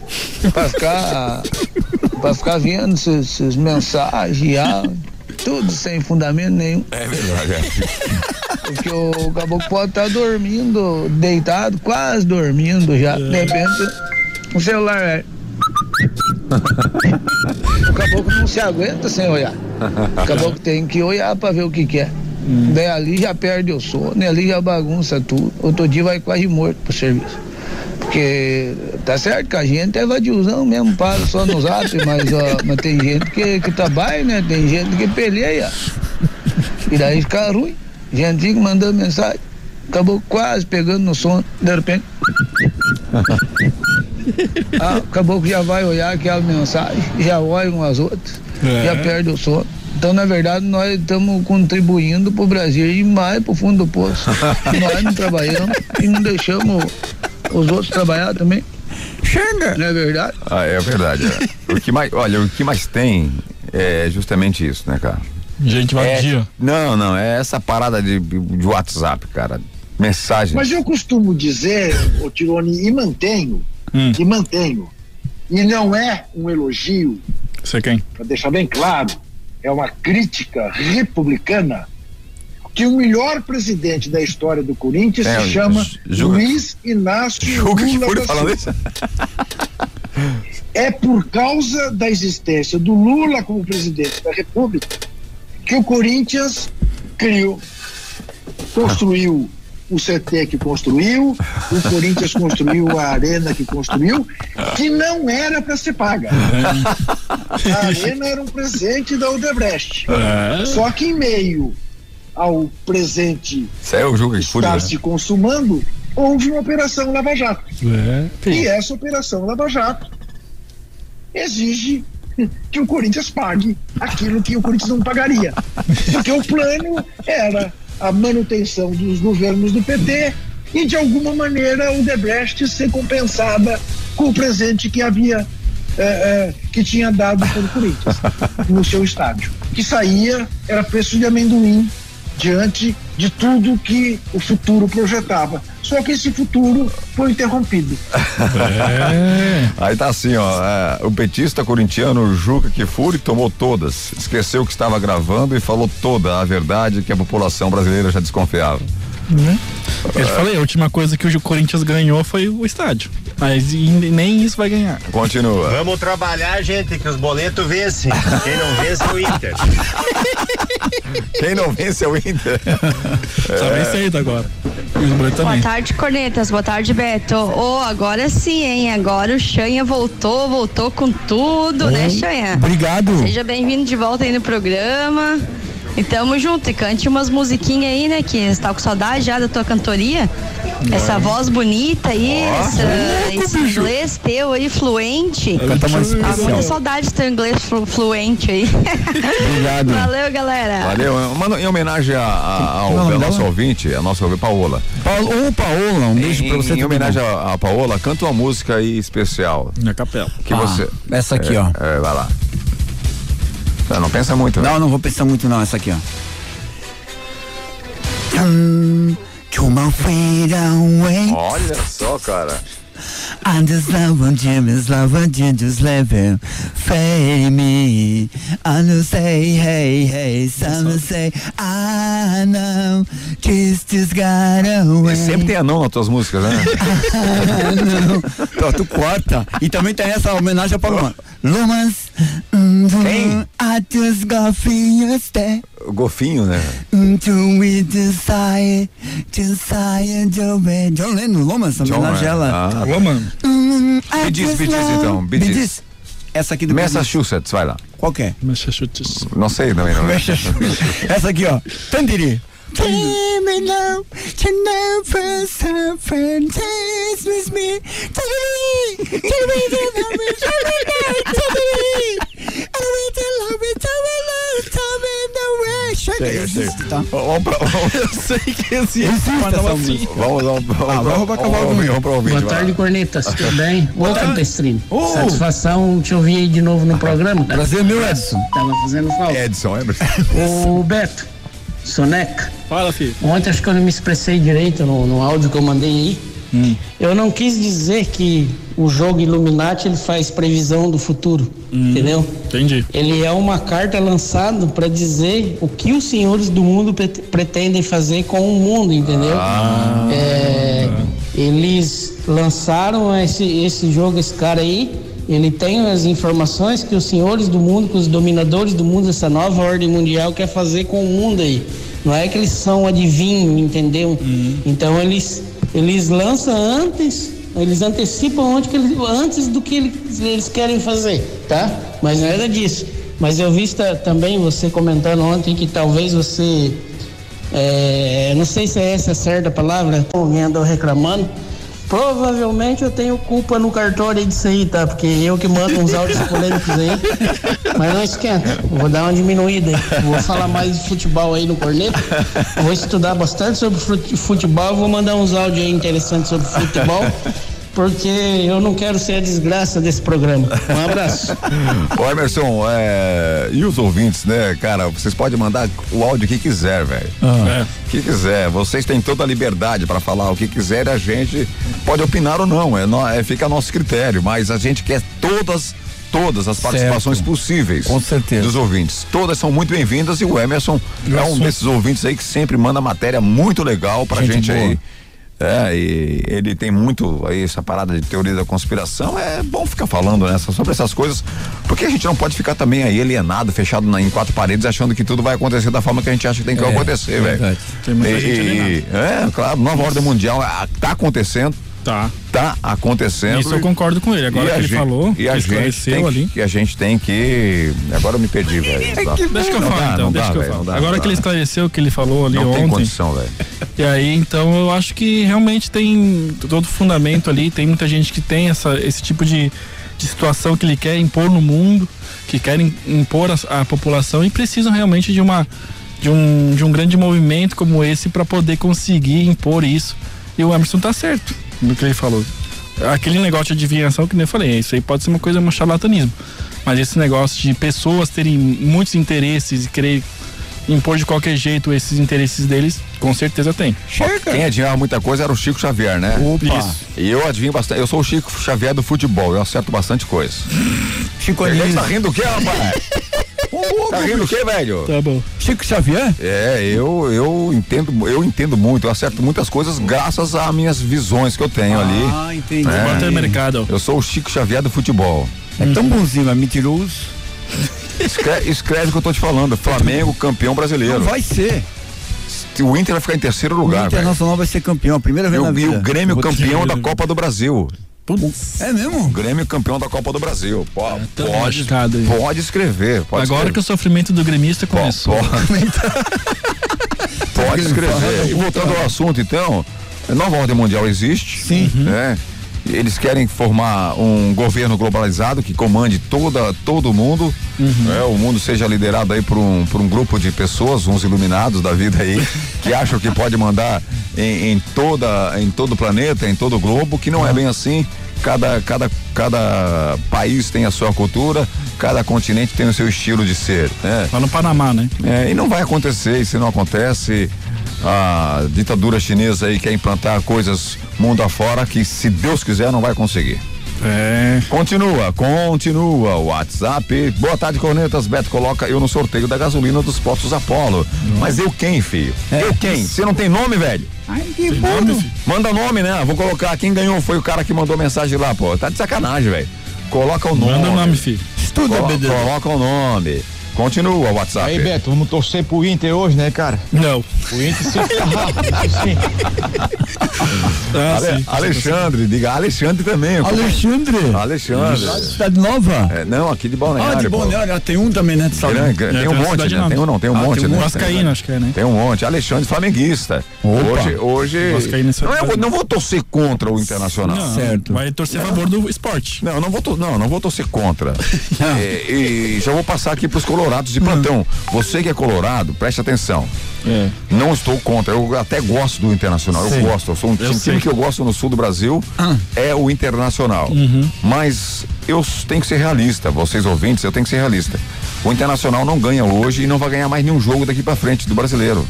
para ficar, pra ficar vendo essas, mensagens, tudo sem fundamento nenhum. É verdade. É. Porque o caboclo pode estar tá dormindo, deitado, quase dormindo já. De repente, o celular é. o caboclo não se aguenta sem olhar. Acabou que tem que olhar para ver o que quer. É. Hum. Daí ali já perde o sono, ali já bagunça tudo. Outro dia vai quase morto pro serviço. Porque tá certo que a gente é vadiozão mesmo, para só no zap, mas, ó, mas tem gente que, que trabalha, né? Tem gente que peleia. E daí fica ruim. Gente que mandando mensagem, acabou quase pegando no sono, de repente. Ah, acabou que já vai olhar aquela mensagem, já olha umas outras é. já perde o sono. Então, na verdade, nós estamos contribuindo para o Brasil ir mais para o fundo do poço. nós não trabalhamos e não deixamos os outros trabalhar também. Chega! Não é verdade? Ah, é verdade. É. o que mais, olha, o que mais tem é justamente isso, né, cara? Gente vadia. É, não, não, é essa parada de, de WhatsApp, cara. Mensagem. Mas eu costumo dizer, o Tirone, e mantenho, hum. e mantenho, e não é um elogio, você quem? Para deixar bem claro, é uma crítica republicana que o melhor presidente da história do Corinthians é, se chama Luiz Inácio Lula da Silva. É por causa da existência do Lula como presidente da República que o Corinthians criou, construiu o CT que construiu, o Corinthians construiu a arena que construiu, que não era para ser paga. A arena era um presente da Odebrecht. É. Só que em meio ao presente estar se consumando, houve uma operação Lava Jato. É. E essa operação Lava Jato exige que o Corinthians pague aquilo que o Corinthians não pagaria. Porque o plano era a manutenção dos governos do PT e, de alguma maneira, o Debrecht ser compensada com o presente que havia, é, é, que tinha dado para o Corinthians no seu estádio. Que saía, era preço de amendoim diante de tudo que o futuro projetava. Só que esse futuro foi interrompido. É. Aí tá assim, ó, é, o petista corintiano Juca Kifuri tomou todas, esqueceu que estava gravando e falou toda a verdade que a população brasileira já desconfiava. Né? Eu falei, a última coisa que o Corinthians ganhou foi o estádio. Mas nem isso vai ganhar. Continua. Vamos trabalhar, gente, que os boletos vencem. Quem não vence é o Inter. Quem não vence é o Inter. Só é. vence aí agora. Boa tarde, Cornetas. Boa tarde, Beto. Oh, agora sim, hein? Agora o Xanha voltou, voltou com tudo, né, Xanha? Obrigado. Seja bem-vindo de volta aí no programa. E tamo junto, e cante umas musiquinhas aí, né? Que você tá com saudade já da tua cantoria. Essa voz bonita aí, essa, esse inglês teu aí, fluente. Canta mais ah, muita saudade do teu inglês flu, fluente aí. Obrigado. Valeu, galera. Valeu. Mano, em homenagem a, a, ao Não, nosso ouvinte, a nossa ouvinte, Paola. Ô, Paola, um beijo em, pra você. Em homenagem a, a Paola, canta uma música aí especial. Na capela. Que ah, você. Essa aqui, é, ó. É, vai lá. Não, não pensa muito. Né? Não, não vou pensar muito não, essa aqui, ó. Hum, Olha só, cara. I'm just loving Jim is loving Jim just living Fade me I know say hey hey Some say I know Kiss just got away e sempre tem anão nas tuas músicas, né? não. tu corta. E também tem essa homenagem a Paloma Lumas Quem? I just got stay o golfinho, né? To we desire, desire, John Lennon, Lomas, homenagem a ela. Ah, Loman. Me diz, me diz então, me diz. Essa aqui do Massachusetts, vai lá. Qual que é? Massachusetts. Não sei também, não. Essa aqui, ó. Tandiri. Criminal to never suffer. Dance with me. Totally. Totally. Totally. Totally. Totally. Totally. Chega, chega. Existe, tá? Ó, pra, eu sei que existe, assim. Boa tarde, Cornetas. Tudo bem? Ô, Campestrini. Oh. Satisfação te ouvir de novo no programa. Prazer, é meu Edson. Tava fazendo falta. Edson, Emerson. Ô, Beto. Soneca. Fala, filho. Ontem acho que eu não me expressei direito no, no áudio que eu mandei aí. Hum. Eu não quis dizer que o jogo Illuminati ele faz previsão do futuro, hum. entendeu? Entendi. Ele é uma carta lançada para dizer o que os senhores do mundo pretendem fazer com o mundo, entendeu? Ah. É, eles lançaram esse, esse jogo, esse cara aí, ele tem as informações que os senhores do mundo, que os dominadores do mundo, essa nova ordem mundial quer fazer com o mundo aí. Não é que eles são adivinhos, entendeu? Uhum. Então eles eles lançam antes, eles antecipam antes, que eles, antes do que eles, eles querem fazer, tá? Mas nada disso. Mas eu vi também você comentando ontem que talvez você é, não sei se é essa a certa palavra, alguém andou reclamando Provavelmente eu tenho culpa no cartório disso aí, tá? Porque eu que mando uns áudios polêmicos aí. Mas não esquenta, vou dar uma diminuída. Vou falar mais de futebol aí no corneto. Vou estudar bastante sobre futebol, vou mandar uns áudios aí interessantes sobre futebol porque eu não quero ser a desgraça desse programa. Um abraço. Ô Emerson, é, e os ouvintes, né, cara, vocês podem mandar o áudio que quiser, velho. Ah. É. Que quiser, vocês têm toda a liberdade para falar o que quiser, a gente pode opinar ou não, é, é fica a nosso critério, mas a gente quer todas todas as participações certo. possíveis Com certeza. dos ouvintes. Todas são muito bem-vindas e o Emerson é um desses ouvintes aí que sempre manda matéria muito legal pra gente, gente aí é, e ele tem muito aí essa parada de teoria da conspiração. É bom ficar falando nessa, sobre essas coisas, porque a gente não pode ficar também aí alienado, fechado na, em quatro paredes, achando que tudo vai acontecer da forma que a gente acha que tem que é, acontecer, velho. Tem muita e, gente É, claro, nova ordem mundial ah, tá acontecendo. Tá. Tá acontecendo. Isso eu concordo com ele. Agora que ele falou, e a gente tem ali. Que, e a gente tem que. Agora eu me perdi, velho. É deixa que eu falo, então. Deixa que eu falo. Agora que ele esclareceu o que ele falou ali não ontem. Tem condição, velho. E aí, então, eu acho que realmente tem todo fundamento ali. Tem muita gente que tem essa, esse tipo de, de situação que ele quer impor no mundo, que querem impor a, a população e precisam realmente de uma de um, de um grande movimento como esse para poder conseguir impor isso. E o Emerson tá certo do que ele falou. Aquele negócio de adivinhação que nem eu falei, isso aí pode ser uma coisa, um charlatanismo. Mas esse negócio de pessoas terem muitos interesses e querer impor de qualquer jeito esses interesses deles, com certeza tem. Quem adivinhava muita coisa era o Chico Xavier, né? Opa. Isso. E eu adivinho bastante. Eu sou o Chico Xavier do futebol, eu acerto bastante coisa. Chico Ele tá rindo do quê, rapaz? tá rindo do quê, velho? Tá bom. Chico Xavier? É, eu, eu entendo, eu entendo muito, eu acerto muitas coisas graças às minhas visões que eu tenho ali. Ah, entendi. É. Mercado. Eu sou o Chico Xavier do futebol. É tão bonzinho, mas mentiroso. Escreve, escreve o que eu tô te falando. Flamengo, campeão brasileiro. Não vai ser. O Inter vai ficar em terceiro O lugar, velho. Internacional vai ser campeão, a primeira vez na o, e vida. o Grêmio campeão da Copa do Brasil. É mesmo? Grêmio campeão da Copa do Brasil. Pô, tão pode, lascado aí. pode escrever. Pode Agora que o sofrimento do gremista começou. Pode escrever. E voltando ao assunto, então, a nova ordem mundial existe. Sim. Né? Eles querem formar um governo globalizado que comande toda, todo o mundo. né? O mundo seja liderado aí por um, por um grupo de pessoas, uns iluminados da vida aí, que acham que pode mandar em, em toda, em todo o planeta, em todo o globo, que não é bem assim. Cada, cada, cada país tem a sua cultura, cada continente tem o seu estilo de ser. Né? Lá no Panamá, né? É, e não vai acontecer, e se não acontece, a ditadura chinesa aí quer implantar coisas mundo afora que, se Deus quiser, não vai conseguir. É. Continua, continua o WhatsApp. Boa tarde, Cornetas. Beto coloca eu no sorteio da gasolina dos postos Apolo. Mas eu quem, filho? Eu quem? Você não tem nome, velho? Ai, que bom. Manda nome, né? Vou colocar. Quem ganhou foi o cara que mandou mensagem lá, pô. Tá de sacanagem, velho. Coloca o nome. Manda o nome, filho. Estuda, Colo- BD. Coloca o nome. Continua o WhatsApp. Aí, Beto, vamos torcer pro Inter hoje, né, cara? Não. O Inter se. Ah, Ale- sim. Alexandre, diga Alexandre também. Alexandre. Alexandre. Cidade Nova? É, não, aqui de Balneário. Ah, de. Balneário. Ah, Tem um também, né? De Salão. É, tem um tem uma monte, né? Tem um não, tem um Ah, monte, tem um né? Vascaíno, acho que é, né? Tem um monte. Alexandre flamenguista. Opa. Hoje, hoje. Vascaíno, é não, eu vou- verdade. não vou torcer contra o Internacional. Não, Certo. Vai torcer a favor do esporte. Não, não vou, to- não, não vou torcer contra. É, e já vou passar aqui pros colorados de plantão. Você que é colorado, preste atenção. É. Não estou contra, eu até gosto do Internacional, eu gosto. Eu sou um Eu time, sei. que eu gosto no sul do Brasil, é o Internacional. Mas eu tenho que ser realista, vocês ouvintes, eu tenho que ser realista. O Internacional não ganha hoje e não vai ganhar mais nenhum jogo daqui pra frente do brasileiro.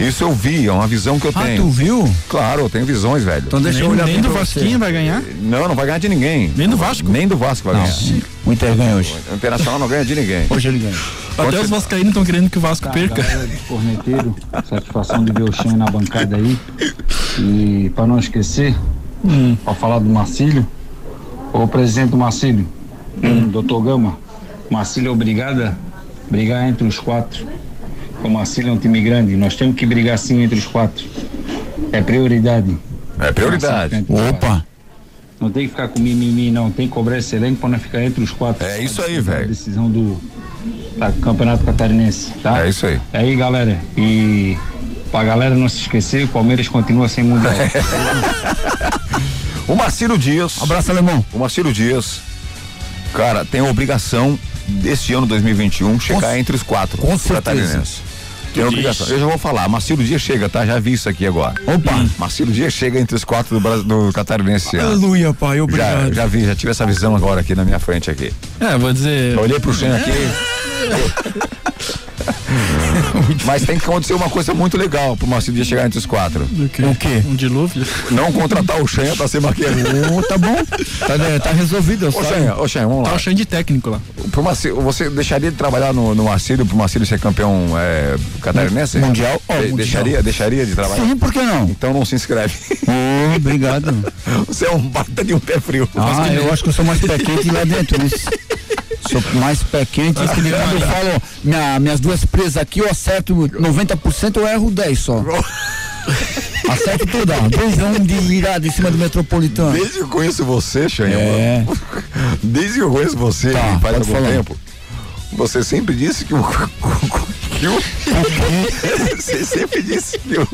Isso eu vi, é uma visão que eu Ah, tenho. tu viu? Claro, eu tenho visões, velho. Então deixa Nem, eu olhar nem do. Vasquinho vai ganhar. Não, não vai ganhar de ninguém. Nem do Vasco. Nem do Vasco vai Não. ganhar. O Inter ganha hoje. O Internacional não ganha de ninguém. Hoje ele ganha. Até os vascaínos estão querendo que o Vasco perca. Galera de corneteiro, satisfação de ver o Xan na bancada aí. E para não esquecer, para falar do Marcílio, o presidente do Marcílio, doutor Gama, Marcílio é obrigado a brigar entre os quatro. O Marcílio é um time grande, nós temos que brigar sim entre os quatro. É prioridade. É prioridade. Opa. Não tem que ficar com mimimi, não. Tem que cobrar esse elenco para não ficar entre os quatro. É isso aí, A velho. decisão do, da Campeonato Catarinense, tá? É isso aí. É aí, galera. E pra galera não se esquecer, o Palmeiras continua sem mundial. O Marcílio Dias. Abraço, alemão. O Marcílio Dias, cara, tem a obrigação deste ano 2021 chegar entre os quatro. com certeza. Tem obrigação. Eu já vou falar, Marcílio Dias chega, tá? Já vi isso aqui agora. Opa. Marcílio Dias chega entre os quatro do, Bras- do catarinense. Aleluia, pai. Já, Obrigado. já vi, já tive essa visão agora aqui na minha frente aqui. É, vou dizer. Eu olhei pro Xen aqui. Mas tem que acontecer uma coisa muito legal pro Marcílio Dias chegar entre os quatro. O quê? O quê? Um dilúvio? Não contratar o Xen pra ser maqueiro. Ô, tá bom. Tá, tá resolvido, Ô. Xen, ô, Xen, vamos Tá lá. achando de técnico lá. Pro Marcílio, você deixaria de trabalhar no, no Marcílio pro Marcílio ser campeão é, catarinense? Mundial? De- mundial. Deixaria, deixaria de trabalhar? Sim, por que não? Então não se inscreve. Ô, obrigado. Você é um baita de um pé frio. Ah, eu acho que eu sou mais pé quente lá dentro, isso. Sou mais pé quente. Que quando eu falo minha- minhas duas presas aqui, eu acerto 90%, eu erro 10 só. Acerto tudo, ó. Dois anos de virada em cima do metropolitano. Desde que eu conheço você, Xanha, É. desde que eu conheço você, Tá, faz algum falar. tempo, você sempre disse que o. Que o você sempre disse que o,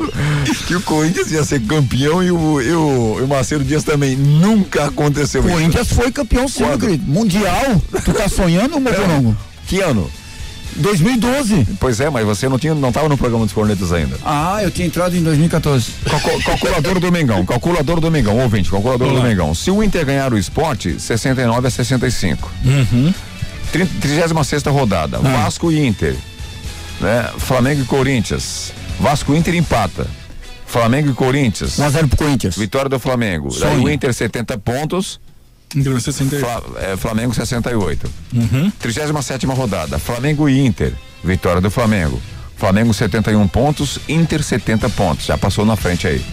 que o Corinthians ia ser campeão e o, e o, e o Marcelo Dias também. Nunca aconteceu isso. Corinthians foi campeão sim, querido. Mundial. Tu tá sonhando, meu corongo? Que ano? 2012. Pois é, mas você não tinha, não estava no programa dos cornetas ainda. Ah, eu tinha entrado em 2014. Calcu- calculador do Mengão, calculador do Mengão, ouvinte, calculador do Mengão. Se o Inter ganhar o esporte, 69 a 65. Uhum. 36 rodada, Vasco e Inter. Né? Flamengo e Corinthians. Vasco Inter empata. Flamengo e Corinthians. 1x0 pro Corinthians. Vitória do Flamengo. Sonho. Daí o Inter 70 pontos. Inter 68. Fla, é, Flamengo 68. Uhum. 37 rodada. Flamengo e Inter. Vitória do Flamengo. Flamengo 71 pontos, Inter 70 pontos. Já passou na frente aí.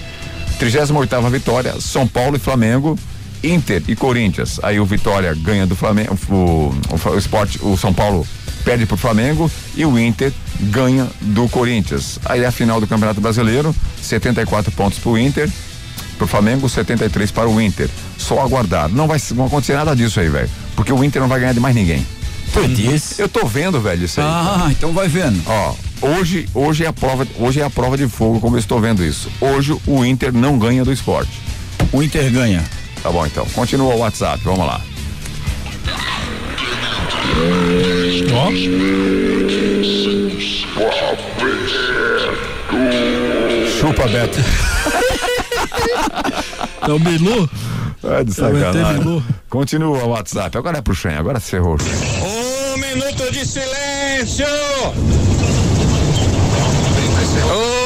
38 vitória, São Paulo e Flamengo, Inter e Corinthians. Aí o Vitória ganha do Flamengo, o, o, o esporte, o São Paulo perde pro Flamengo e o Inter ganha do Corinthians. Aí a final do Campeonato Brasileiro, 74 pontos pro Inter, pro Flamengo, 73 para o Inter. Só aguardar. Não vai não acontecer nada disso aí, velho. Porque o Inter não vai ganhar de mais ninguém. Disse? Eu tô vendo, velho, isso aí. Ah, cara. então vai vendo. Ó, hoje, hoje é a prova, hoje é a prova de fogo, como eu estou vendo isso. Hoje o Inter não ganha do esporte. O Inter ganha. Tá bom, então. Continua o WhatsApp, vamos lá. Ó. Chupa, Beto. É o Bilu? É de sacanagem. Continua o WhatsApp. Agora é pro Shen, agora se ferrou. Um minuto de silêncio!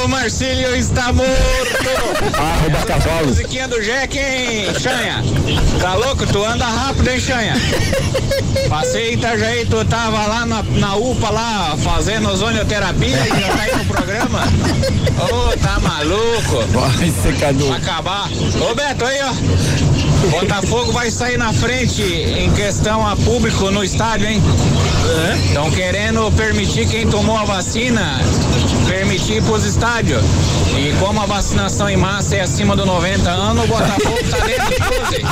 O Marcílio está morto! Ah, rouba cavalo. Musiquinha do Jack, hein, Xanha? Tá louco? Tu anda rápido, hein, Xanha? Passei em Itajaí, tu tava lá na, na UPA lá fazendo ozonioterapia e já tá aí no programa? Ô, tá maluco? Vai, secador. Vai acabar. Ô Beto, aí ó. Botafogo vai sair na frente em questão a público no estádio, hein? Estão querendo permitir quem tomou a vacina, permitir pros estádios. E como a vacinação em massa é acima do 90 anos, o Botafogo tá dentro de 12.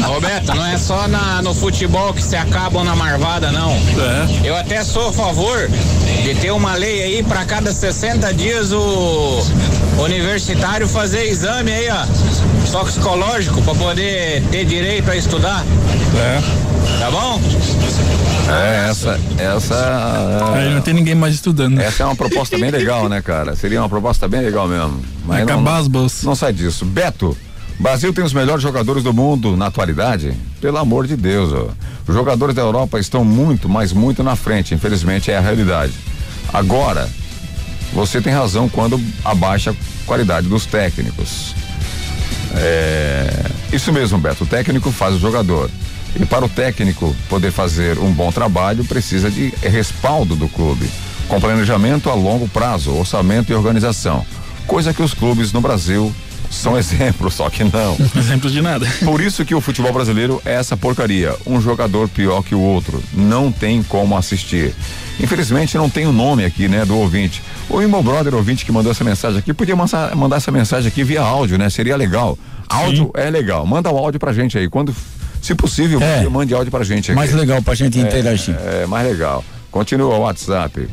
Roberto, não é só na, no futebol que se acabam na marvada, não. Eu até sou a favor de ter uma lei aí para cada 60 dias o universitário fazer exame aí, ó, toxicológico, para poder ter direito a estudar. É. Tá bom? É, essa, essa. Aí não tem ninguém mais estudando. Essa é uma proposta bem legal, né, cara? Seria uma proposta bem legal mesmo. Vai não, não, as bolsas. não sai disso. Beto, Brasil tem os melhores jogadores do mundo na atualidade? Pelo amor de Deus, ó. Os jogadores da Europa estão muito, mas muito na frente, infelizmente é a realidade. Agora, você tem razão quando abaixa a qualidade dos técnicos. É, isso mesmo, Beto. O técnico faz o jogador. E para o técnico poder fazer um bom trabalho, precisa de respaldo do clube, com planejamento a longo prazo, orçamento e organização. Coisa que os clubes no Brasil são exemplos, só que não. Exemplos de nada. Por isso que o futebol brasileiro é essa porcaria. Um jogador pior que o outro. Não tem como assistir. Infelizmente não tem o nome aqui, né, do ouvinte. O meu brother ouvinte que mandou essa mensagem aqui, podia mandar, mandar essa mensagem aqui via áudio, né? Seria legal. Áudio é legal. Manda o áudio pra gente aí. Quando, se possível, É. mande áudio pra gente aqui. Mais legal pra gente interagir. É, é, mais legal. Continua o WhatsApp.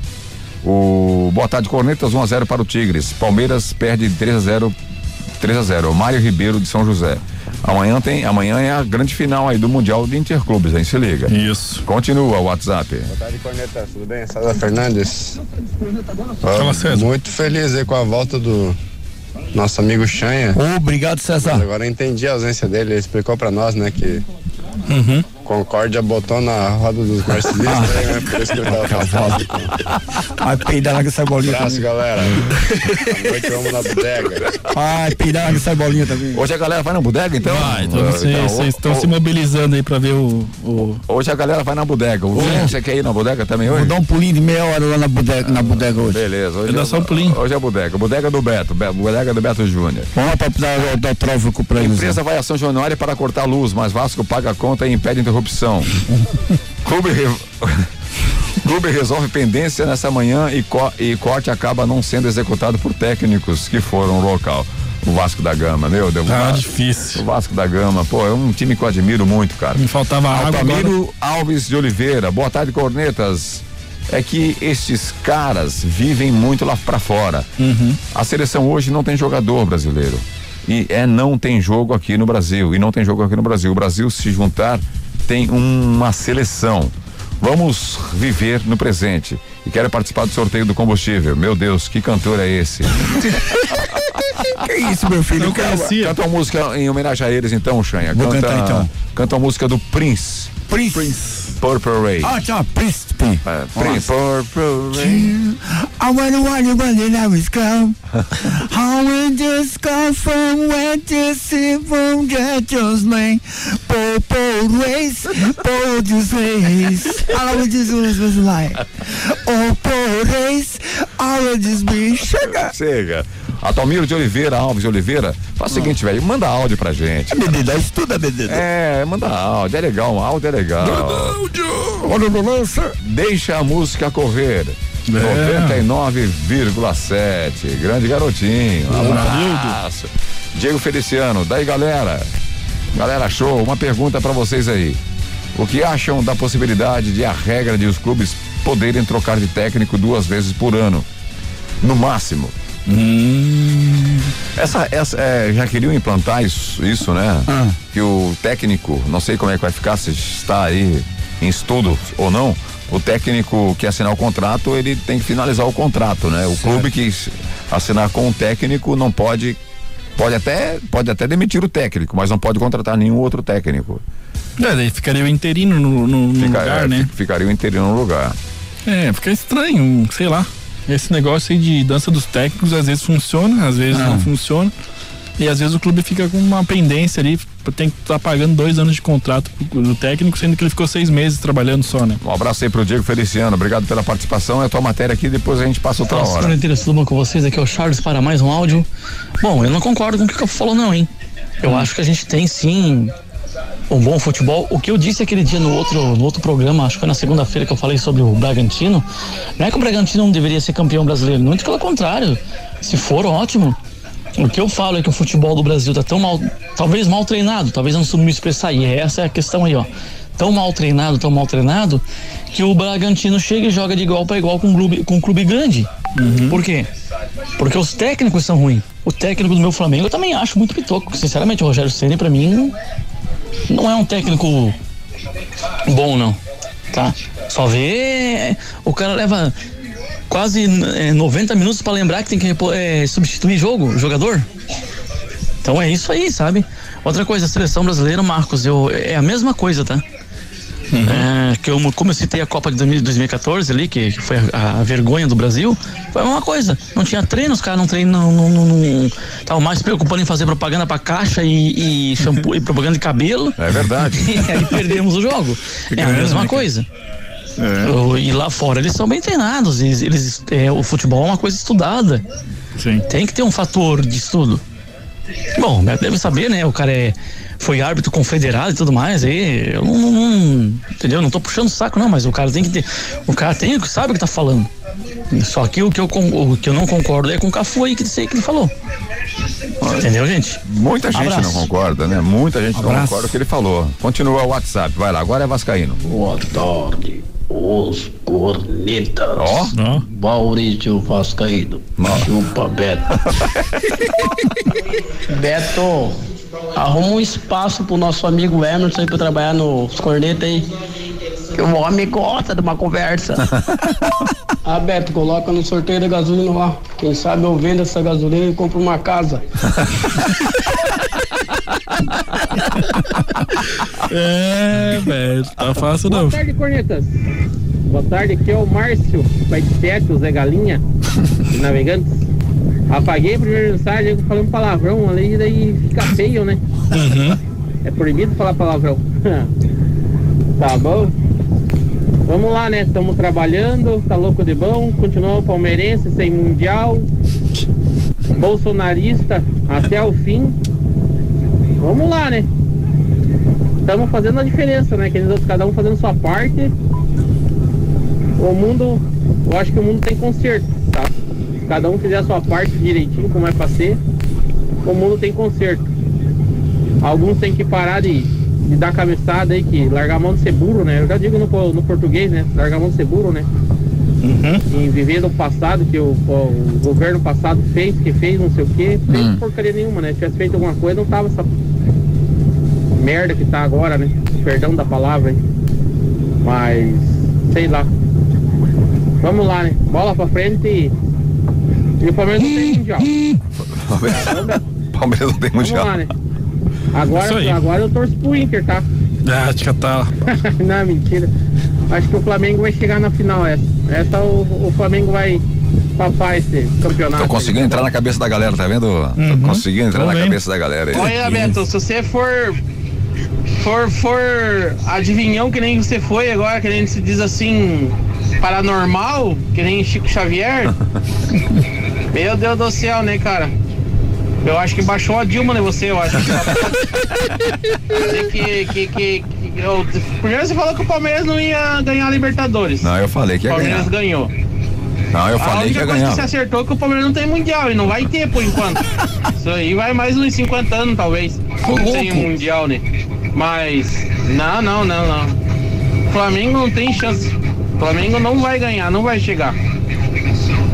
O Boa tarde, Cornetas 1 a 0 para o Tigres. Palmeiras perde 3 a 0 3 a 0 Mário Ribeiro de São José. Amanhã tem, amanhã é a grande final aí do Mundial de Interclubes, hein? Se liga. Isso. Continua o WhatsApp. Boa tarde, Corneta. Tudo bem? César Fernandes. Fala, César. Muito feliz aí com a volta do nosso amigo Chanha. Obrigado, César. Mas agora eu entendi a ausência dele. Ele explicou pra nós, né, que Uhum. Concórdia botou na roda dos marcelistas, aí, né? Por isso que ele tava afastado. Vai peidar lá com essa bolinha Abraço, também. galera. À noite vamos na bodega. Vai peidar lá com essa bolinha também. Hoje a galera vai na bodega, então? Vai, então Ah, vocês então, vocês o- estão se mobilizando aí pra ver o. o... Hoje a galera vai na bodega. O Zé, Você quer ir na bodega também hoje? Vou dar um pulinho de meia hora lá na bodega, na bodega hoje. Beleza, hoje Eu dou é, só um pulinho. Hoje é a bodega. Bodega do Beto. Be- Bodega do Beto Júnior. Vamos lá pra dar, dar trófico pra eles. Empresa vai a São Januário para cortar a luz, mas Vasco paga a conta e impede interrupção. Clube, re- Clube resolve pendência nessa manhã e, co- e corte acaba não sendo executado por técnicos que foram ao local. O Vasco da Gama, meu Deus. Tá Va- difícil. O Vasco da Gama, pô, é um time que eu admiro muito, cara. Me faltava água agora. Altamiro Alves de Oliveira, boa tarde, cornetas. É que estes caras vivem muito lá pra fora. Uhum. A seleção hoje não tem jogador brasileiro. E é não tem jogo aqui no Brasil. E não tem jogo aqui no Brasil. O Brasil, se juntar, tem uma seleção. Vamos viver no presente. E quero participar do sorteio do combustível. Meu Deus, que cantor é esse? que isso, meu filho? Não conhecia. Canta uma música em homenagem a eles, então, Xanha. Vou canta, cantar, então. Canta uma música do Prince. Prince. Purple Rain. Ah, tchau, Príncipe. É, Prince. Purple Rain. I wonder why you I was come. How we just come from where to see from get just lane. Popo race, just race. I just was was like. Oh, po race, I just be sugar. Chega. Atomiro de Oliveira, Alves de Oliveira, faz o seguinte, velho, manda áudio pra gente. É bebida, estuda bebida. É, manda áudio, é legal, áudio é legal. Olha no lança. Deixa a música correr. É. 99,7. Grande garotinho. Um abraço. Diego Feliciano, daí galera. Galera, show. Uma pergunta pra vocês aí. O que acham da possibilidade de a regra de os clubes poderem trocar de técnico duas vezes por ano? No máximo. Essa, essa é, já queriam implantar isso, isso né? Que o técnico, não sei como é que vai ficar, se está aí em estudo ou não, o técnico que assinar o contrato, ele tem que finalizar o contrato, né? O clube que assinar com o técnico não pode pode até pode até demitir o técnico, mas não pode contratar nenhum outro técnico. É, daí ficaria o interino no, no- no Fica- lugar, é, né? fi- Ficaria o interino no lugar. É, fica estranho, sei lá. Esse negócio aí de dança dos técnicos às vezes funciona, às vezes Ah. não funciona. E às vezes o clube fica com uma pendência ali, tem que estar pagando dois anos de contrato pro, do técnico, sendo que ele ficou seis meses trabalhando só, né? Um abraço aí pro Diego Feliciano, obrigado pela participação. É a tua matéria aqui, depois a gente passa outra Fala, hora. senhora tudo bom com vocês? Aqui é o Charles para mais um áudio. Bom, eu não concordo com o que o falou não, hein? Eu acho que a gente tem sim um bom futebol. O que eu disse aquele dia no outro, no outro programa, acho que foi na segunda-feira que eu falei sobre o Bragantino, não é que o Bragantino não deveria ser campeão brasileiro, muito pelo contrário. Se for, ótimo. O que eu falo é que o futebol do Brasil tá tão mal, talvez mal treinado, talvez eu não soube me expressar, e essa é a questão aí, ó. Tão mal treinado, tão mal treinado, que o Bragantino chega e joga de igual para igual com um clube, com um clube grande. Por quê? Porque os técnicos são ruins. O técnico do meu Flamengo eu também acho muito pitoco. Sinceramente, o Rogério Ceni para mim não é um técnico bom não, tá? Só vê o cara leva quase é, 90 minutos para lembrar que tem que é, substituir jogo, jogador. Então é isso aí, sabe? Outra coisa, a seleção brasileira, Marcos, eu, é a mesma coisa, tá? É, que eu, como eu citei a Copa de 2000 2014 ali, que, que foi a, a vergonha do Brasil, foi a mesma coisa. Não tinha treino, os caras não treinam, não, não, não, estavam mais preocupando em fazer propaganda pra caixa e, e shampoo e propaganda de cabelo. É verdade. E aí perdemos o jogo. É a mesma né, coisa. O- E lá fora eles são bem treinados. Eles, eles- é, o futebol é uma coisa estudada. Tem que ter um fator de estudo. Bom, deve saber, né? O cara é, foi árbitro confederado e tudo mais. Aí eu não, não- não- entendeu? Não tô puxando o saco, não, mas o cara tem que ter. O cara tem, sabe o que tá falando. Só que o que eu, o que eu não concordo é com o Cafu aí que sei que ele falou. Entendeu, gente? Muita gente Abraço. não concorda, né? Muita gente não Abraço. concorda com o que ele falou. Continua o WhatsApp, vai lá, agora é Vascaíno. Boa tarde, os cornetas. Ó. Maurício Vascaíno. Chupa, Beto. Beto, arruma um espaço pro nosso amigo Emerson aí pra trabalhar nos cornetas aí. Que o homem gosta de uma conversa. ah, Beto, coloca no sorteio da gasolina lá. Quem sabe eu vendo essa gasolina e compro uma casa. É, velho, tá fácil não. Boa tarde, cornetas. Boa tarde, aqui é o Márcio 27, o Zé Galinha, de Navegantes. Apaguei a primeira mensagem falando palavrão ali, daí fica feio, né? É proibido falar palavrão. tá bom? Vamos lá, né? Estamos trabalhando, tá louco de bom, continuamos palmeirense, sem mundial, bolsonarista até o fim. Vamos lá, né? Estamos fazendo a diferença, né? Aqueles outros, cada um fazendo sua parte. O mundo, eu acho que o mundo tem conserto? Se cada um fizer a sua parte direitinho, como é pra ser, o mundo tem conserto. Alguns têm que parar de, de dar cabeçada aí, que largar a mão de ser burro, né? Eu já digo no, no português, né? Largar a mão de ser burro, né? E viver do passado, que o, o governo passado fez, que fez não sei o quê, fez porcaria nenhuma, né? Se tivesse feito alguma coisa, não tava essa merda que tá agora, né? Perdão da palavra, hein? Mas, sei lá. Vamos lá, né? Bola pra frente e. E o Palmeiras não tem mundial. Palmeiras não tem mundial. Vamos lá, né? Agora, agora eu torço pro Inter, tá? Ah, acho que tá. não, mentira. Acho que o Flamengo vai chegar na final essa. Essa o, o Flamengo vai papar esse campeonato. Tô conseguindo entrar na cabeça da galera, tá vendo? Uhum. Tô conseguindo entrar Tô na cabeça da galera. aí. Olha, Beto, se você for. For, for adivinhão que nem você foi agora, que nem se diz assim, paranormal, que nem Chico Xavier. Meu Deus do céu, né, cara? Eu acho que baixou a Dilma, né, você, eu acho. que, que, que, que, que eu- primeiro você falou que o Palmeiras não ia ganhar a Libertadores. Não, eu falei que O ia Palmeiras ganhar. ganhou. Não, eu a falei que única ia coisa ganhar. que você acertou é que o Palmeiras não tem mundial e não vai ter por enquanto. Isso aí vai mais uns 50 anos, talvez. Sem mundial, né? Mas. Não, não, não, não. O Flamengo não tem chance. O Flamengo não vai ganhar, não vai chegar.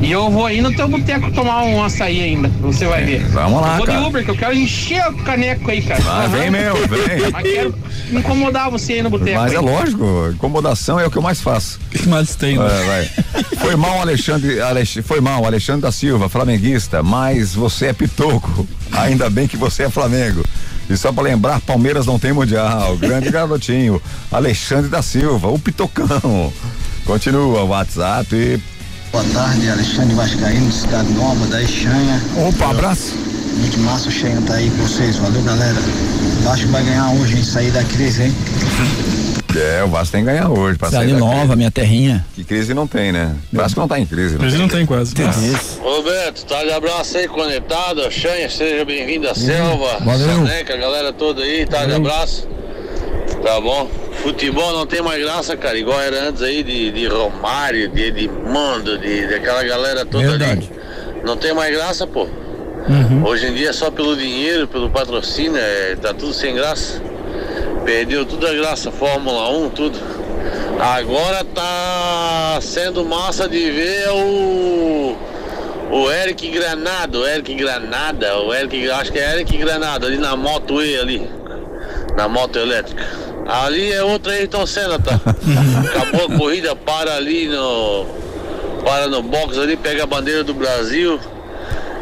E eu vou aí no teu boteco tomar um açaí ainda. Você vai ver. vamos lá, eu vou cara. de Uber, que eu quero encher o caneco aí, cara. Ah, vem meu, vem. Mas quero incomodar você aí no boteco. Mas é lógico, incomodação é o que eu mais faço. O que mais tem, né? É, vai. Foi mal, Alexandre, Alex, foi mal, Alexandre da Silva, flamenguista, mas você é pitoco. Ainda bem que você é Flamengo. E só pra lembrar, Palmeiras não tem mundial. Grande garotinho, Alexandre da Silva, o pitocão. Continua o WhatsApp e Boa tarde, Alexandre Vascaíno, Cidade Nova, da Ixanha. Opa, abraço. Muito massa o Xanha tá aí com vocês, valeu galera. Acho que vai ganhar hoje, hein? Sair da crise, hein? É, o Vasco tem que ganhar hoje. Pra Cidade sair da Nova, crise. minha terrinha. Que crise não tem, né? O Vasco não tá em crise. Crise não tem quase. Roberto, tá de abraço aí conectado, Xanha, seja bem-vindo à selva, valeu. Saneca, a galera toda aí, tá de abraço. Tá bom? Futebol não tem mais graça, cara, igual era antes aí de, de Romário, de Edmundo, de, daquela galera toda ali. Não tem mais graça, pô. Hoje em dia é só pelo dinheiro, pelo patrocínio, é, tá tudo sem graça. Perdeu tudo a graça, Fórmula 1, tudo. Agora tá sendo massa de ver o. O Eric Granado, o Eric Granada, o Eric, acho que é Eric Granado, ali na moto E ali, na moto elétrica. Ali é outro Ayrton Senna, tá? Acabou a corrida, para ali no. Para no box ali, pega a bandeira do Brasil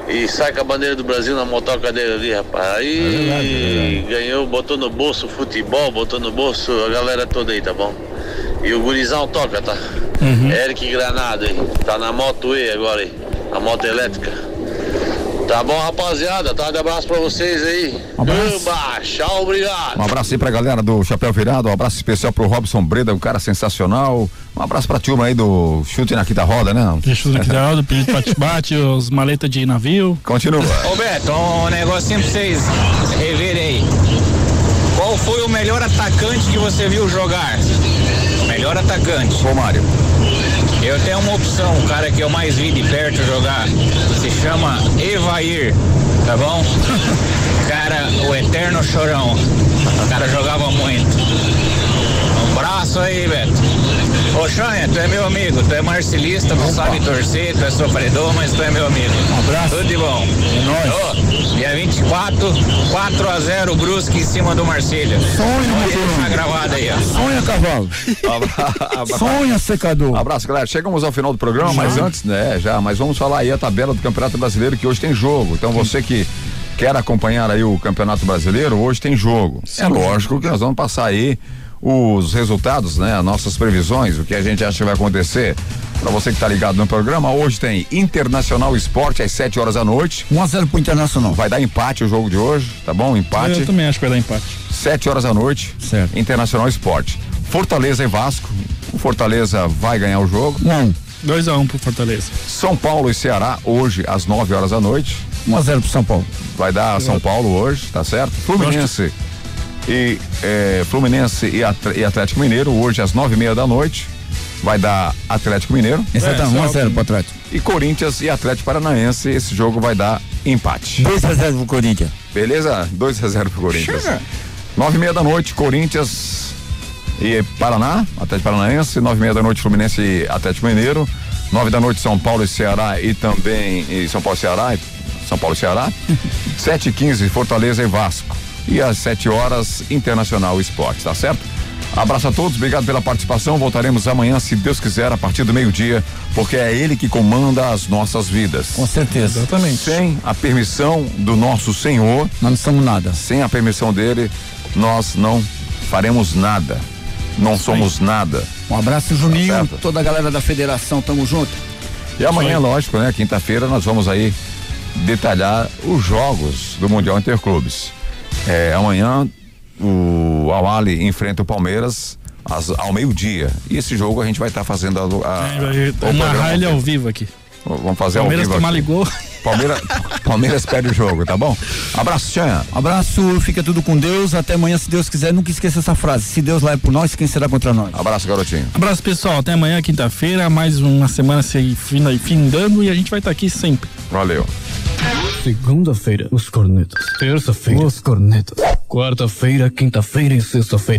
e sai com a bandeira do Brasil na motoca dele ali, rapaz. Aí ganhou, botou no bolso o futebol, botou no bolso a galera toda aí, tá bom? E o gurizão toca, tá? Eric Granado aí, tá na moto E agora aí, a moto elétrica. Tá bom, rapaziada, tá? De abraço pra vocês aí. Um abraço. Tchau, obrigado. Um abraço aí pra galera do Chapéu Virado, um abraço especial pro Robson Breda, um cara sensacional. Um abraço pra turma aí do Chute na Quinta Roda, né? Jesus aqui da roda, pedido bate-bate, os maletas de navio. Continua. Ô Beto, um negocinho pra vocês reverem aí. Qual foi o melhor atacante que você viu jogar? Melhor atacante. Ô Mário. Eu tenho uma opção, o cara que eu mais vi de perto jogar se chama Evair, tá bom? Cara, o eterno chorão. O cara jogava muito. Um braço aí, Beto. Ô Xanha, tu é meu amigo, tu é marcelista, não sabe torcer, tu é sofredor, mas tu é meu amigo. Um abraço. Tudo de bom. É nóis. dia 24, 4 a 0 Brusque em cima do Marcílio. Sonha, Tá gravado aí, ó. Sonha, cavalo. Sonha, secador. Abraço, galera. Chegamos ao final do programa, Já? mas antes, né, já, mas vamos falar aí a tabela do Campeonato Brasileiro que hoje tem jogo. Então você que quer acompanhar aí o Campeonato Brasileiro, hoje tem jogo. É lógico que nós vamos passar aí os resultados, né, as nossas previsões, o que a gente acha que vai acontecer. Pra você que tá ligado no programa, hoje tem Internacional Esporte às 7 horas da noite. 1 a 0 pro Internacional. Vai dar empate o jogo de hoje, tá bom? Empate. Eu também acho que vai dar empate. 7 horas da noite. Certo. Internacional Esporte. Fortaleza e Vasco. O Fortaleza vai ganhar o jogo. Não. 2 a 1 um pro Fortaleza. São Paulo e Ceará hoje às 9 horas da noite. 1 a 0 pro São Paulo. Vai dar São Paulo hoje, tá certo? Fluminense e eh, Fluminense e, Atl- e Atlético Mineiro hoje às nove e meia da noite. Vai dar Atlético Mineiro. Esse tá 1 a 0 pro Atlético. E Corinthians e Atlético Paranaense. Esse jogo vai dar empate. 2 a 0 pro Corinthians. Beleza? 2 a 0 pro Corinthians. Chega. Nove e meia da noite, Corinthians e Paraná, Atlético Paranaense. Nove e meia da noite, Fluminense e Atlético Mineiro. Nove da noite, São Paulo e Ceará e também e São Paulo e Ceará. São Paulo e Ceará. Sete e quinze, Fortaleza e Vasco. E às sete horas, Internacional Esporte, tá certo? Abraço a todos, obrigado pela participação. Voltaremos amanhã, se Deus quiser, a partir do meio-dia, porque é Ele que comanda as nossas vidas. Com certeza. Exatamente. Sem a permissão do nosso Senhor, Nós não somos nada. sem a permissão dele, nós não faremos nada. Não somos nada. Um abraço, Juninho, Tá toda a galera da federação, tamo junto. E amanhã, lógico, né? Quinta-feira, nós vamos aí detalhar os jogos do Mundial Interclubes. É, amanhã, o Awali enfrenta o Palmeiras às- ao meio-dia. E esse jogo a gente vai estar fazendo a, a, A narrar ele ao vivo aqui. Vamos fazer Palmeiras ao vivo tomar ligou. Palmeiras, Palmeiras perde o jogo, tá bom? Abraço, Tchan. Abraço, fica tudo com Deus. Até amanhã, se Deus quiser. Nunca esqueça essa frase. Se Deus lá é por nós, quem será contra nós? Abraço, garotinho. Abraço, pessoal. Até amanhã, quinta-feira. Mais uma semana se fina- findando e a gente vai estar aqui sempre. Valeu. Segunda-feira, os cornetas. Terça-feira, os cornetas. Quarta-feira, quinta-feira e sexta-feira.